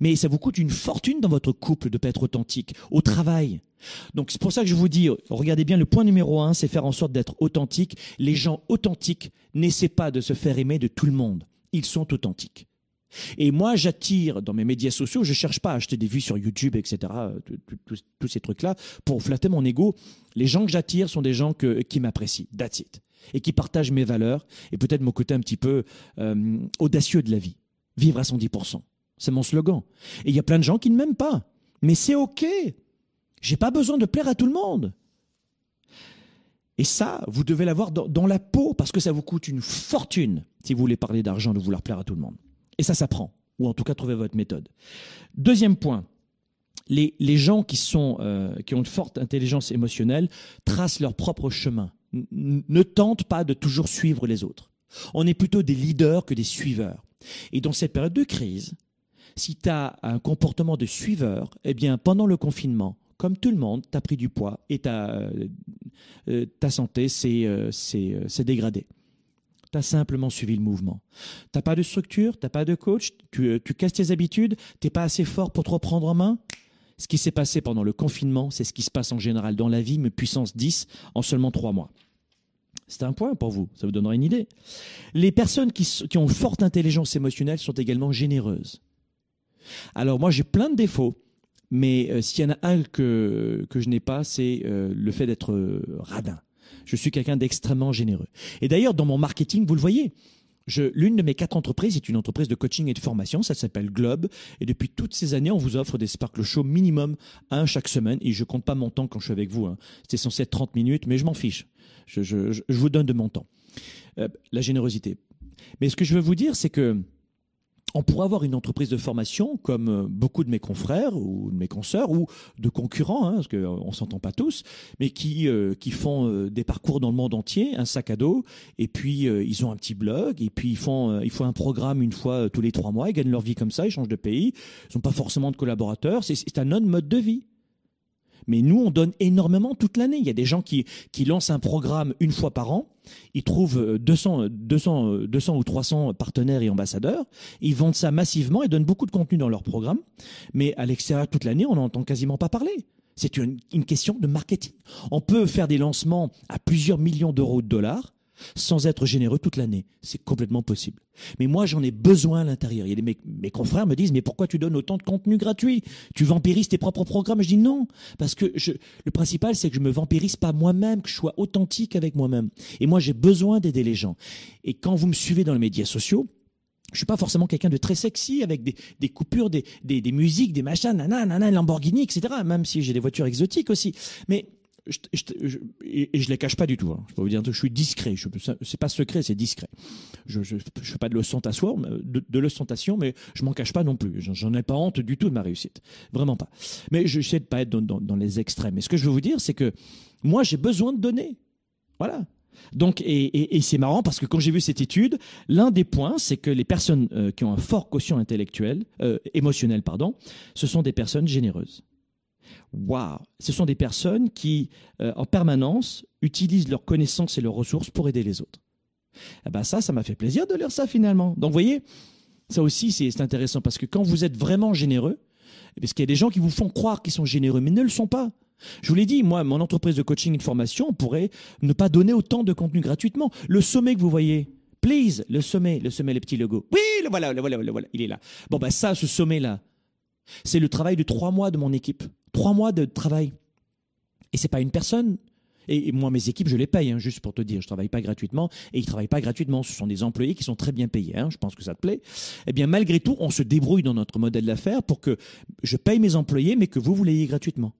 S1: Mais ça vous coûte une fortune dans votre couple de pas être authentique, au travail. Donc c'est pour ça que je vous dis, regardez bien, le point numéro un, c'est faire en sorte d'être authentique. Les gens authentiques n'essaient pas de se faire aimer de tout le monde. Ils sont authentiques. Et moi, j'attire dans mes médias sociaux, je cherche pas à acheter des vues sur YouTube, etc., tous ces trucs-là, pour flatter mon ego. Les gens que j'attire sont des gens qui m'apprécient. That's it et qui partagent mes valeurs et peut-être mon côté un petit peu euh, audacieux de la vie. Vivre à 110%. C'est mon slogan. Et il y a plein de gens qui ne m'aiment pas. Mais c'est OK. J'ai pas besoin de plaire à tout le monde. Et ça, vous devez l'avoir dans, la peau parce que ça vous coûte une fortune si vous voulez parler d'argent, de vouloir plaire à tout le monde. Et ça s'apprend. Ou en tout cas, trouver votre méthode. Deuxième point. Les, gens euh, qui ont une forte intelligence émotionnelle tracent leur propre chemin ne tente pas de toujours suivre les autres. On est plutôt des leaders que des suiveurs. Et dans cette période de crise, si tu as un comportement de suiveur, eh bien, pendant le confinement, comme tout le monde, tu as pris du poids et ta, euh, euh, ta santé s'est euh, dégradée. Tu as simplement suivi le mouvement. Tu pas de structure, tu pas de coach, tu, tu casses tes habitudes, tu pas assez fort pour te reprendre en main. Ce qui s'est passé pendant le confinement, c'est ce qui se passe en général dans la vie, mais puissance 10 en seulement trois mois. C'est un point pour vous, ça vous donnera une idée. Les personnes qui, ont forte intelligence émotionnelle sont également généreuses. Alors moi j'ai plein de défauts, mais euh, s'il y en a un que, que je n'ai pas, c'est euh, le fait d'être euh, radin. Je suis quelqu'un d'extrêmement généreux. Et d'ailleurs dans mon marketing, vous le voyez, l'une de mes quatre entreprises est une entreprise de coaching et de formation, ça s'appelle Globe. Et depuis toutes ces années, on vous offre des Sparkle Show minimum un chaque semaine. Et je compte pas mon temps quand je suis avec vous. Hein. C'était censé être 30 minutes, mais je m'en fiche. Je, vous donne de mon temps. Euh, la générosité. Mais ce que je veux vous dire, c'est que on pourrait avoir une entreprise de formation comme euh, beaucoup de mes confrères ou de mes consoeurs ou de concurrents, hein, parce qu'on euh, s'entend pas tous, mais qui, euh, qui font des parcours dans le monde entier, un sac à dos, et puis ils ont un petit blog, et puis ils font, ils font un programme une fois tous les trois mois, ils gagnent leur vie comme ça, ils changent de pays, ils n'ont pas forcément de collaborateurs, c'est un autre mode de vie. Mais nous, on donne énormément toute l'année. Il y a des gens qui, lancent un programme une fois par an. Ils trouvent 200, 200, 200 ou 300 partenaires et ambassadeurs. Ils vendent ça massivement et donnent beaucoup de contenu dans leur programme. Mais à l'extérieur, toute l'année, on n'entend quasiment pas parler. C'est une, une question de marketing. On peut faire des lancements à plusieurs millions d'euros de dollars sans être généreux toute l'année. C'est complètement possible. Mais moi, j'en ai besoin à l'intérieur. Mes, confrères me disent, mais pourquoi tu donnes autant de contenu gratuit? Tu vampirises tes propres programmes? Je dis non, parce que le principal, c'est que je me vampirise pas moi-même, que je sois authentique avec moi-même. Et moi, j'ai besoin d'aider les gens. Et quand vous me suivez dans les médias sociaux, je suis pas forcément quelqu'un de très sexy avec des, coupures, des, musiques, des machins, nanana, Lamborghini, etc. Même si j'ai des voitures exotiques aussi. Mais je, je, et je les cache pas du tout. Hein. Je peux vous dire, je suis discret. Je, c'est pas secret, c'est discret. Je, je, je fais pas de l'ostentation, de, de mais je m'en cache pas non plus. J'en ai pas honte du tout de ma réussite, vraiment pas. Mais je sais de pas être dans, les extrêmes. Et ce que je veux vous dire, c'est que moi, j'ai besoin de donner. Voilà. Donc, et c'est marrant parce que quand j'ai vu cette étude, l'un des points, c'est que les personnes euh, qui ont un fort quotient intellectuel, euh, émotionnel, pardon, ce sont des personnes généreuses. Waouh Ce sont des personnes qui, euh, en permanence, utilisent leurs connaissances et leurs ressources pour aider les autres. Eh ben ça, ça m'a fait plaisir de lire ça finalement. Donc, vous voyez, ça aussi, c'est intéressant parce que quand vous êtes vraiment généreux, parce qu'il y a des gens qui vous font croire qu'ils sont généreux, mais ne le sont pas. Je vous l'ai dit, moi, mon entreprise de coaching et de formation pourrait ne pas donner autant de contenu gratuitement. Le sommet que vous voyez, please, le sommet, le sommet, le petit logo. Oui, le voilà, le voilà, le voilà, il est là. Bon, ben ça, ce sommet-là, c'est le travail de trois mois de mon équipe. Trois mois de travail. Et c'est pas une personne. Et moi, mes équipes, je les paye, hein, juste pour te dire. Je travaille pas gratuitement et ils travaillent pas gratuitement. Ce sont des employés qui sont très bien payés. Hein, je pense que ça te plaît. Eh bien, malgré tout, on se débrouille dans notre modèle d'affaires pour que je paye mes employés, mais que vous, vous l'ayez gratuitement.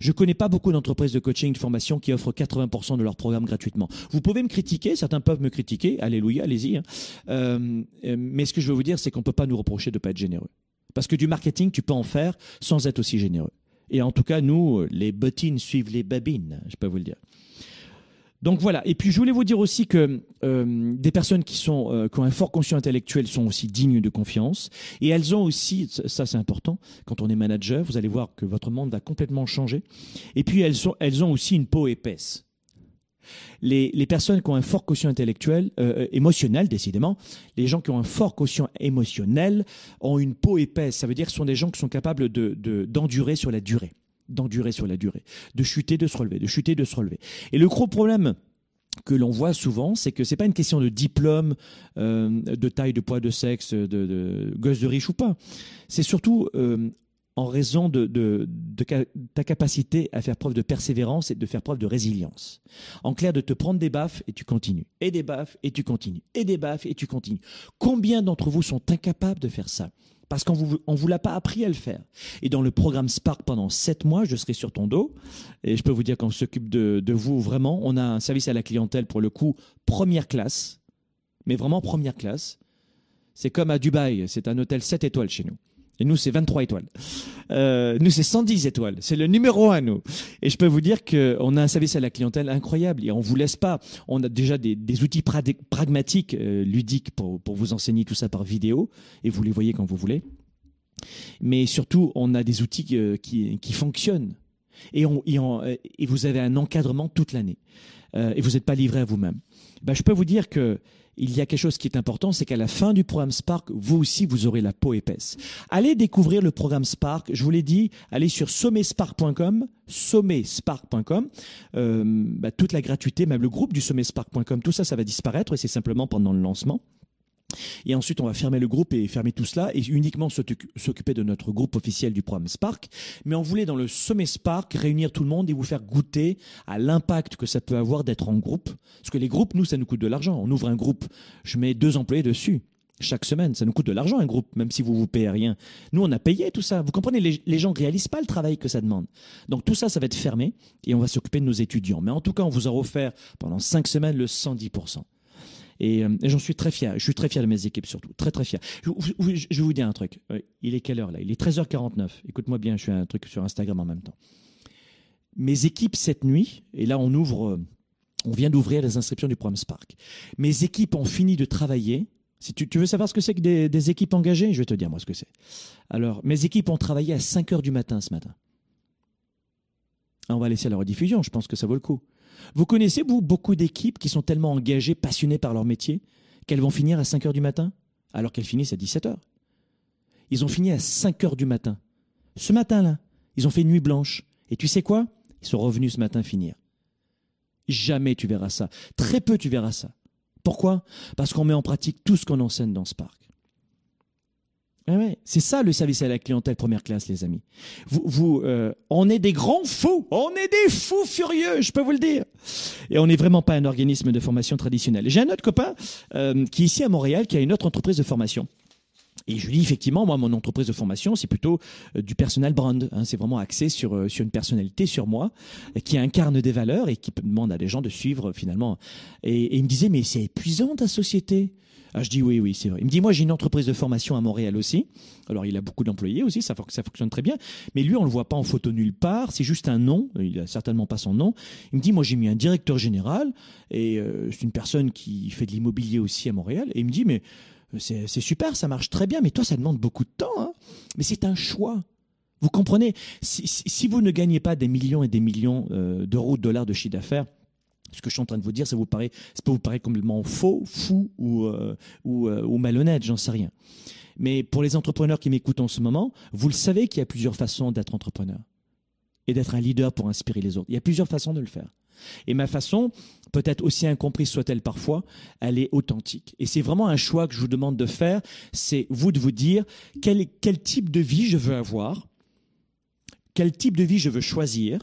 S1: Je connais pas beaucoup d'entreprises de coaching, de formation qui offrent 80% de leur programme gratuitement. Vous pouvez me critiquer, certains peuvent me critiquer, alléluia, allez-y. Hein. Euh, mais ce que je veux vous dire, c'est qu'on peut pas nous reprocher de pas être généreux. Parce que du marketing, tu peux en faire sans être aussi généreux. Et en tout cas, nous, les bottines suivent les babines, je peux vous le dire. Donc voilà. Et puis je voulais vous dire aussi que euh, des personnes qui sont euh, qui ont un fort conscient intellectuel sont aussi dignes de confiance et elles ont aussi ça c'est important quand on est manager vous allez voir que votre monde va complètement changer et puis elles sont elles ont aussi une peau épaisse. Les, personnes qui ont un fort quotient intellectuel, euh, émotionnel décidément, les gens qui ont un fort quotient émotionnel ont une peau épaisse. Ça veut dire que ce sont des gens qui sont capables de d'endurer sur la durée d'endurer sur la durée, de chuter, de se relever, de chuter, de se relever. Et le gros problème que l'on voit souvent, c'est que c'est pas une question de diplôme, euh, de taille, de poids, de sexe, de, de gosse de riche ou pas. C'est surtout euh, en raison de, ta capacité à faire preuve de persévérance et de faire preuve de résilience. En clair, de te prendre des baffes et tu continues, et des baffes et tu continues, et des baffes et tu continues. Combien d'entre vous sont incapables de faire ça? Parce qu'on vous, vous l'a pas appris à le faire. Et dans le programme Spark pendant sept mois, je serai sur ton dos. Et je peux vous dire qu'on s'occupe de, de vous vraiment. On a un service à la clientèle pour le coup première classe, mais vraiment première classe. C'est comme à Dubaï, c'est un hôtel 7 étoiles chez nous. Et nous, c'est 23 étoiles. Euh, nous, c'est 110 étoiles. C'est le numéro un, nous. Et je peux vous dire qu'on a un service à la clientèle incroyable. Et on vous laisse pas. On a déjà des, outils pragmatiques, euh, ludiques, pour, vous enseigner tout ça par vidéo. Et vous les voyez quand vous voulez. Mais surtout, on a des outils euh, qui, fonctionnent. Et, et, vous avez un encadrement toute l'année. Et vous n'êtes pas livré à vous-même. Ben, je peux vous dire que il y a quelque chose qui est important, c'est qu'à la fin du programme Spark, vous aussi, vous aurez la peau épaisse. Allez découvrir le programme Spark. Je vous l'ai dit, allez sur sommetspark.com, sommetspark.com. Euh, bah, toute la gratuité, même le groupe du sommetspark.com, tout ça, ça va disparaître et c'est simplement pendant le lancement. Et ensuite, on va fermer le groupe et fermer tout cela et uniquement s'occuper de notre groupe officiel du programme Spark. Mais on voulait, dans le sommet Spark, réunir tout le monde et vous faire goûter à l'impact que ça peut avoir d'être en groupe. Parce que les groupes, nous, ça nous coûte de l'argent. On ouvre un groupe, je mets deux employés dessus. Chaque semaine, ça nous coûte de l'argent un groupe, même si vous vous payez rien. Nous, on a payé tout ça. Vous comprenez, les, gens réalisent pas le travail que ça demande. Donc tout ça, ça va être fermé et on va s'occuper de nos étudiants. Mais en tout cas, on vous a offert pendant cinq semaines le 110%. Et, euh, et j'en suis très fier. Je suis très fier de mes équipes surtout. Très, très fier. Je, vous dire un truc. Il est quelle heure là? Il est 13h49. Écoute-moi bien, je fais un truc sur Instagram en même temps. Mes équipes cette nuit, et là on ouvre, euh, on vient d'ouvrir les inscriptions du programme Spark. Mes équipes ont fini de travailler. Si tu, veux savoir ce que c'est que des, équipes engagées, je vais te dire moi ce que c'est. Alors, mes équipes ont travaillé à 5 heures du matin ce matin. On va laisser la rediffusion, je pense que ça vaut le coup. Vous connaissez, vous, beaucoup d'équipes qui sont tellement engagées, passionnées par leur métier, qu'elles vont finir à 5 heures du matin, alors qu'elles finissent à 17 heures. Ils ont fini à 5 heures du matin. Ce matin-là, ils ont fait nuit blanche. Et tu sais quoi? Ils sont revenus ce matin finir. Jamais tu verras ça. Très peu tu verras ça. Pourquoi? Parce qu'on met en pratique tout ce qu'on enseigne dans ce parc. C'est ça le service à la clientèle première classe, les amis. Vous, euh, on est des grands fous, on est des fous furieux, je peux vous le dire. Et on n'est vraiment pas un organisme de formation traditionnel. J'ai un autre copain euh, qui est ici à Montréal, qui a une autre entreprise de formation. Et je lui dis effectivement, moi, mon entreprise de formation, c'est plutôt euh, du personal brand. Hein, c'est vraiment axé sur sur une personnalité, sur moi, qui incarne des valeurs et qui demande à des gens de suivre finalement. Et, et il me disait, mais c'est épuisant ta société. Ah, je dis oui, oui, c'est vrai. Il me dit, moi, j'ai une entreprise de formation à Montréal aussi. Alors, il a beaucoup d'employés aussi, ça, fonctionne très bien. Mais lui, on le voit pas en photo nulle part. C'est juste un nom. Il a certainement pas son nom. Il me dit, moi, j'ai mis un directeur général et euh, c'est une personne qui fait de l'immobilier aussi à Montréal. Et il me dit, mais c'est super, ça marche très bien. Mais toi, ça demande beaucoup de temps. Hein. Mais c'est un choix. Vous comprenez si, vous ne gagnez pas des millions et des millions euh, d'euros, de dollars de chiffre d'affaires, ce que je suis en train de vous dire, ça vous paraît, ça peut vous paraître complètement faux, fou ou, euh, euh, ou malhonnête, j'en sais rien. Mais pour les entrepreneurs qui m'écoutent en ce moment, vous le savez qu'il y a plusieurs façons d'être entrepreneur et d'être un leader pour inspirer les autres. Il y a plusieurs façons de le faire. Et ma façon, peut-être aussi incomprise soit-elle parfois, elle est authentique. Et c'est vraiment un choix que je vous demande de faire, c'est vous de vous dire quel type de vie je veux avoir, quel type de vie je veux choisir,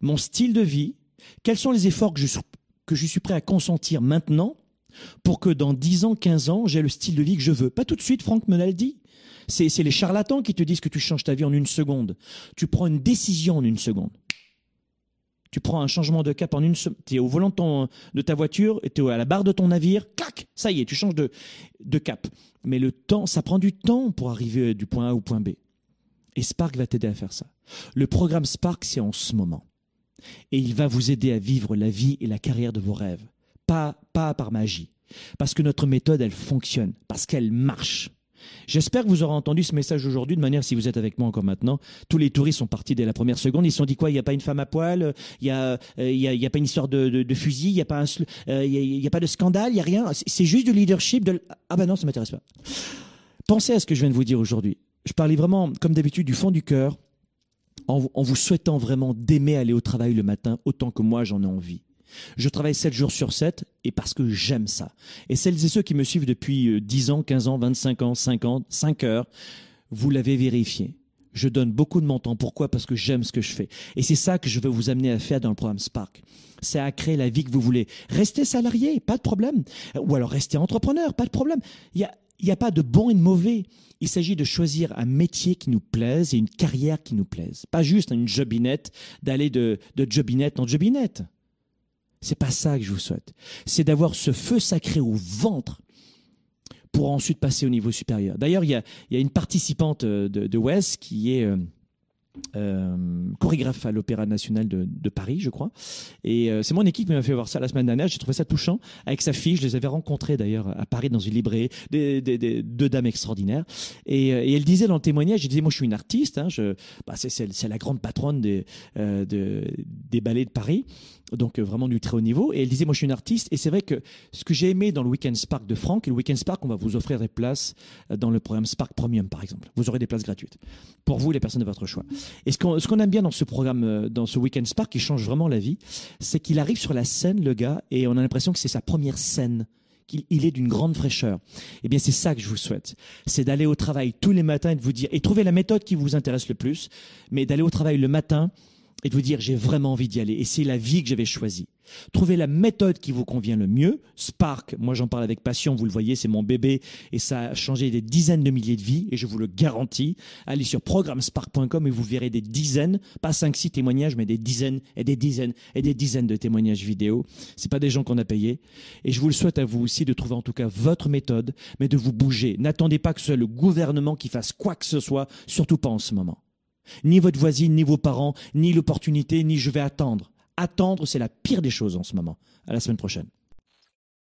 S1: mon style de vie, quels sont les efforts que je, suis, prêt à consentir maintenant pour que dans 10 ans, 15 ans, j'ai le style de vie que je veux? Pas tout de suite, Franck me l'a dit. C'est les charlatans qui te disent que tu changes ta vie en une seconde. Tu prends une décision en une seconde. Tu prends un changement de cap en une seconde. Tu es au volant de, ta voiture, tu es à la barre de ton navire, clac, ça y est, tu changes de cap. Mais le temps, ça prend du temps pour arriver du point A au point B. Et Spark va t'aider à faire ça. Le programme Spark, c'est en ce moment. Et il va vous aider à vivre la vie et la carrière de vos rêves. Pas, pas par magie. Parce que notre méthode, elle fonctionne. Parce qu'elle marche. J'espère que vous aurez entendu ce message aujourd'hui de manière, si vous êtes avec moi encore maintenant, tous les touristes sont partis dès la première seconde. Ils se sont dit quoi? Il n'y a pas une femme à poil? Il n'y a, euh, y a, a, pas une histoire de, fusil? Il n'y a, pas euh, y a, pas de scandale? Il n'y a rien? C'est juste du leadership. De... Ah ben non, ça m'intéresse pas. Pensez à ce que je viens de vous dire aujourd'hui. Je parlais vraiment, comme d'habitude, du fond du cœur, en, vous souhaitant vraiment d'aimer aller au travail le matin autant que moi j'en ai envie. Je travaille 7 jours sur 7 et parce que j'aime ça. Et celles et ceux qui me suivent depuis 10 ans, 15 ans, 25 ans, 50, 5 heures, vous l'avez vérifié. Je donne beaucoup de mon temps. Pourquoi? Parce que j'aime ce que je fais. Et c'est ça que je veux vous amener à faire dans le programme Spark. C'est à créer la vie que vous voulez. Restez salarié, pas de problème. Ou alors restez entrepreneur, pas de problème. Il y a, il n'y a pas de bon et de mauvais. Il s'agit de choisir un métier qui nous plaise et une carrière qui nous plaise. Pas juste une jobinette, d'aller de, jobinette en jobinette. C'est pas ça que je vous souhaite. C'est d'avoir ce feu sacré au ventre pour ensuite passer au niveau supérieur. D'ailleurs, il y a, une participante de, de West qui est euh, chorégraphe à l'Opéra National de, Paris, je crois. Et euh, c'est mon équipe qui m'a fait voir ça la semaine dernière. J'ai trouvé ça touchant avec sa fille. Je les avais rencontrés d'ailleurs à Paris dans une librairie, des, deux dames extraordinaires. Et, euh, et, elle disait dans le témoignage, elle disait moi je suis une artiste. Hein, bah, c'est la grande patronne des, de, des ballets de Paris donc vraiment du très haut niveau. Et elle disait, moi je suis une artiste, et c'est vrai que ce que j'ai aimé dans le Weekend Spark de Franck, le Weekend Spark, on va vous offrir des places dans le programme Spark Premium, par exemple. Vous aurez des places gratuites pour vous, les personnes de votre choix. Et ce qu'on ce qu'on aime bien dans ce programme, dans ce Weekend Spark, qui change vraiment la vie, c'est qu'il arrive sur la scène, le gars, et on a l'impression que c'est sa première scène qu'il il est d'une grande fraîcheur. Eh bien, c'est ça que je vous souhaite. C'est d'aller au travail tous les matins et de vous dire, et trouver la méthode qui vous intéresse le plus, mais d'aller au travail le matin et de vous dire j'ai vraiment envie d'y aller et c'est la vie que j'avais choisie. Trouvez la méthode qui vous convient le mieux. Spark, moi j'en parle avec passion, vous le voyez, c'est mon bébé et ça a changé des dizaines de milliers de vies et je vous le garantis. Allez sur programmespark.com et vous verrez des dizaines, pas 5 6 témoignages mais des dizaines et des dizaines et des dizaines de témoignages vidéo. C'est pas des gens qu'on a payés et je vous le souhaite à vous aussi de trouver en tout cas votre méthode mais de vous bouger. N'attendez pas que ce soit le gouvernement qui fasse quoi que ce soit, surtout pas en ce moment. Ni votre voisine, ni vos parents, ni l'opportunité, ni je vais attendre. Attendre, c'est la pire des choses en ce moment. À la semaine prochaine.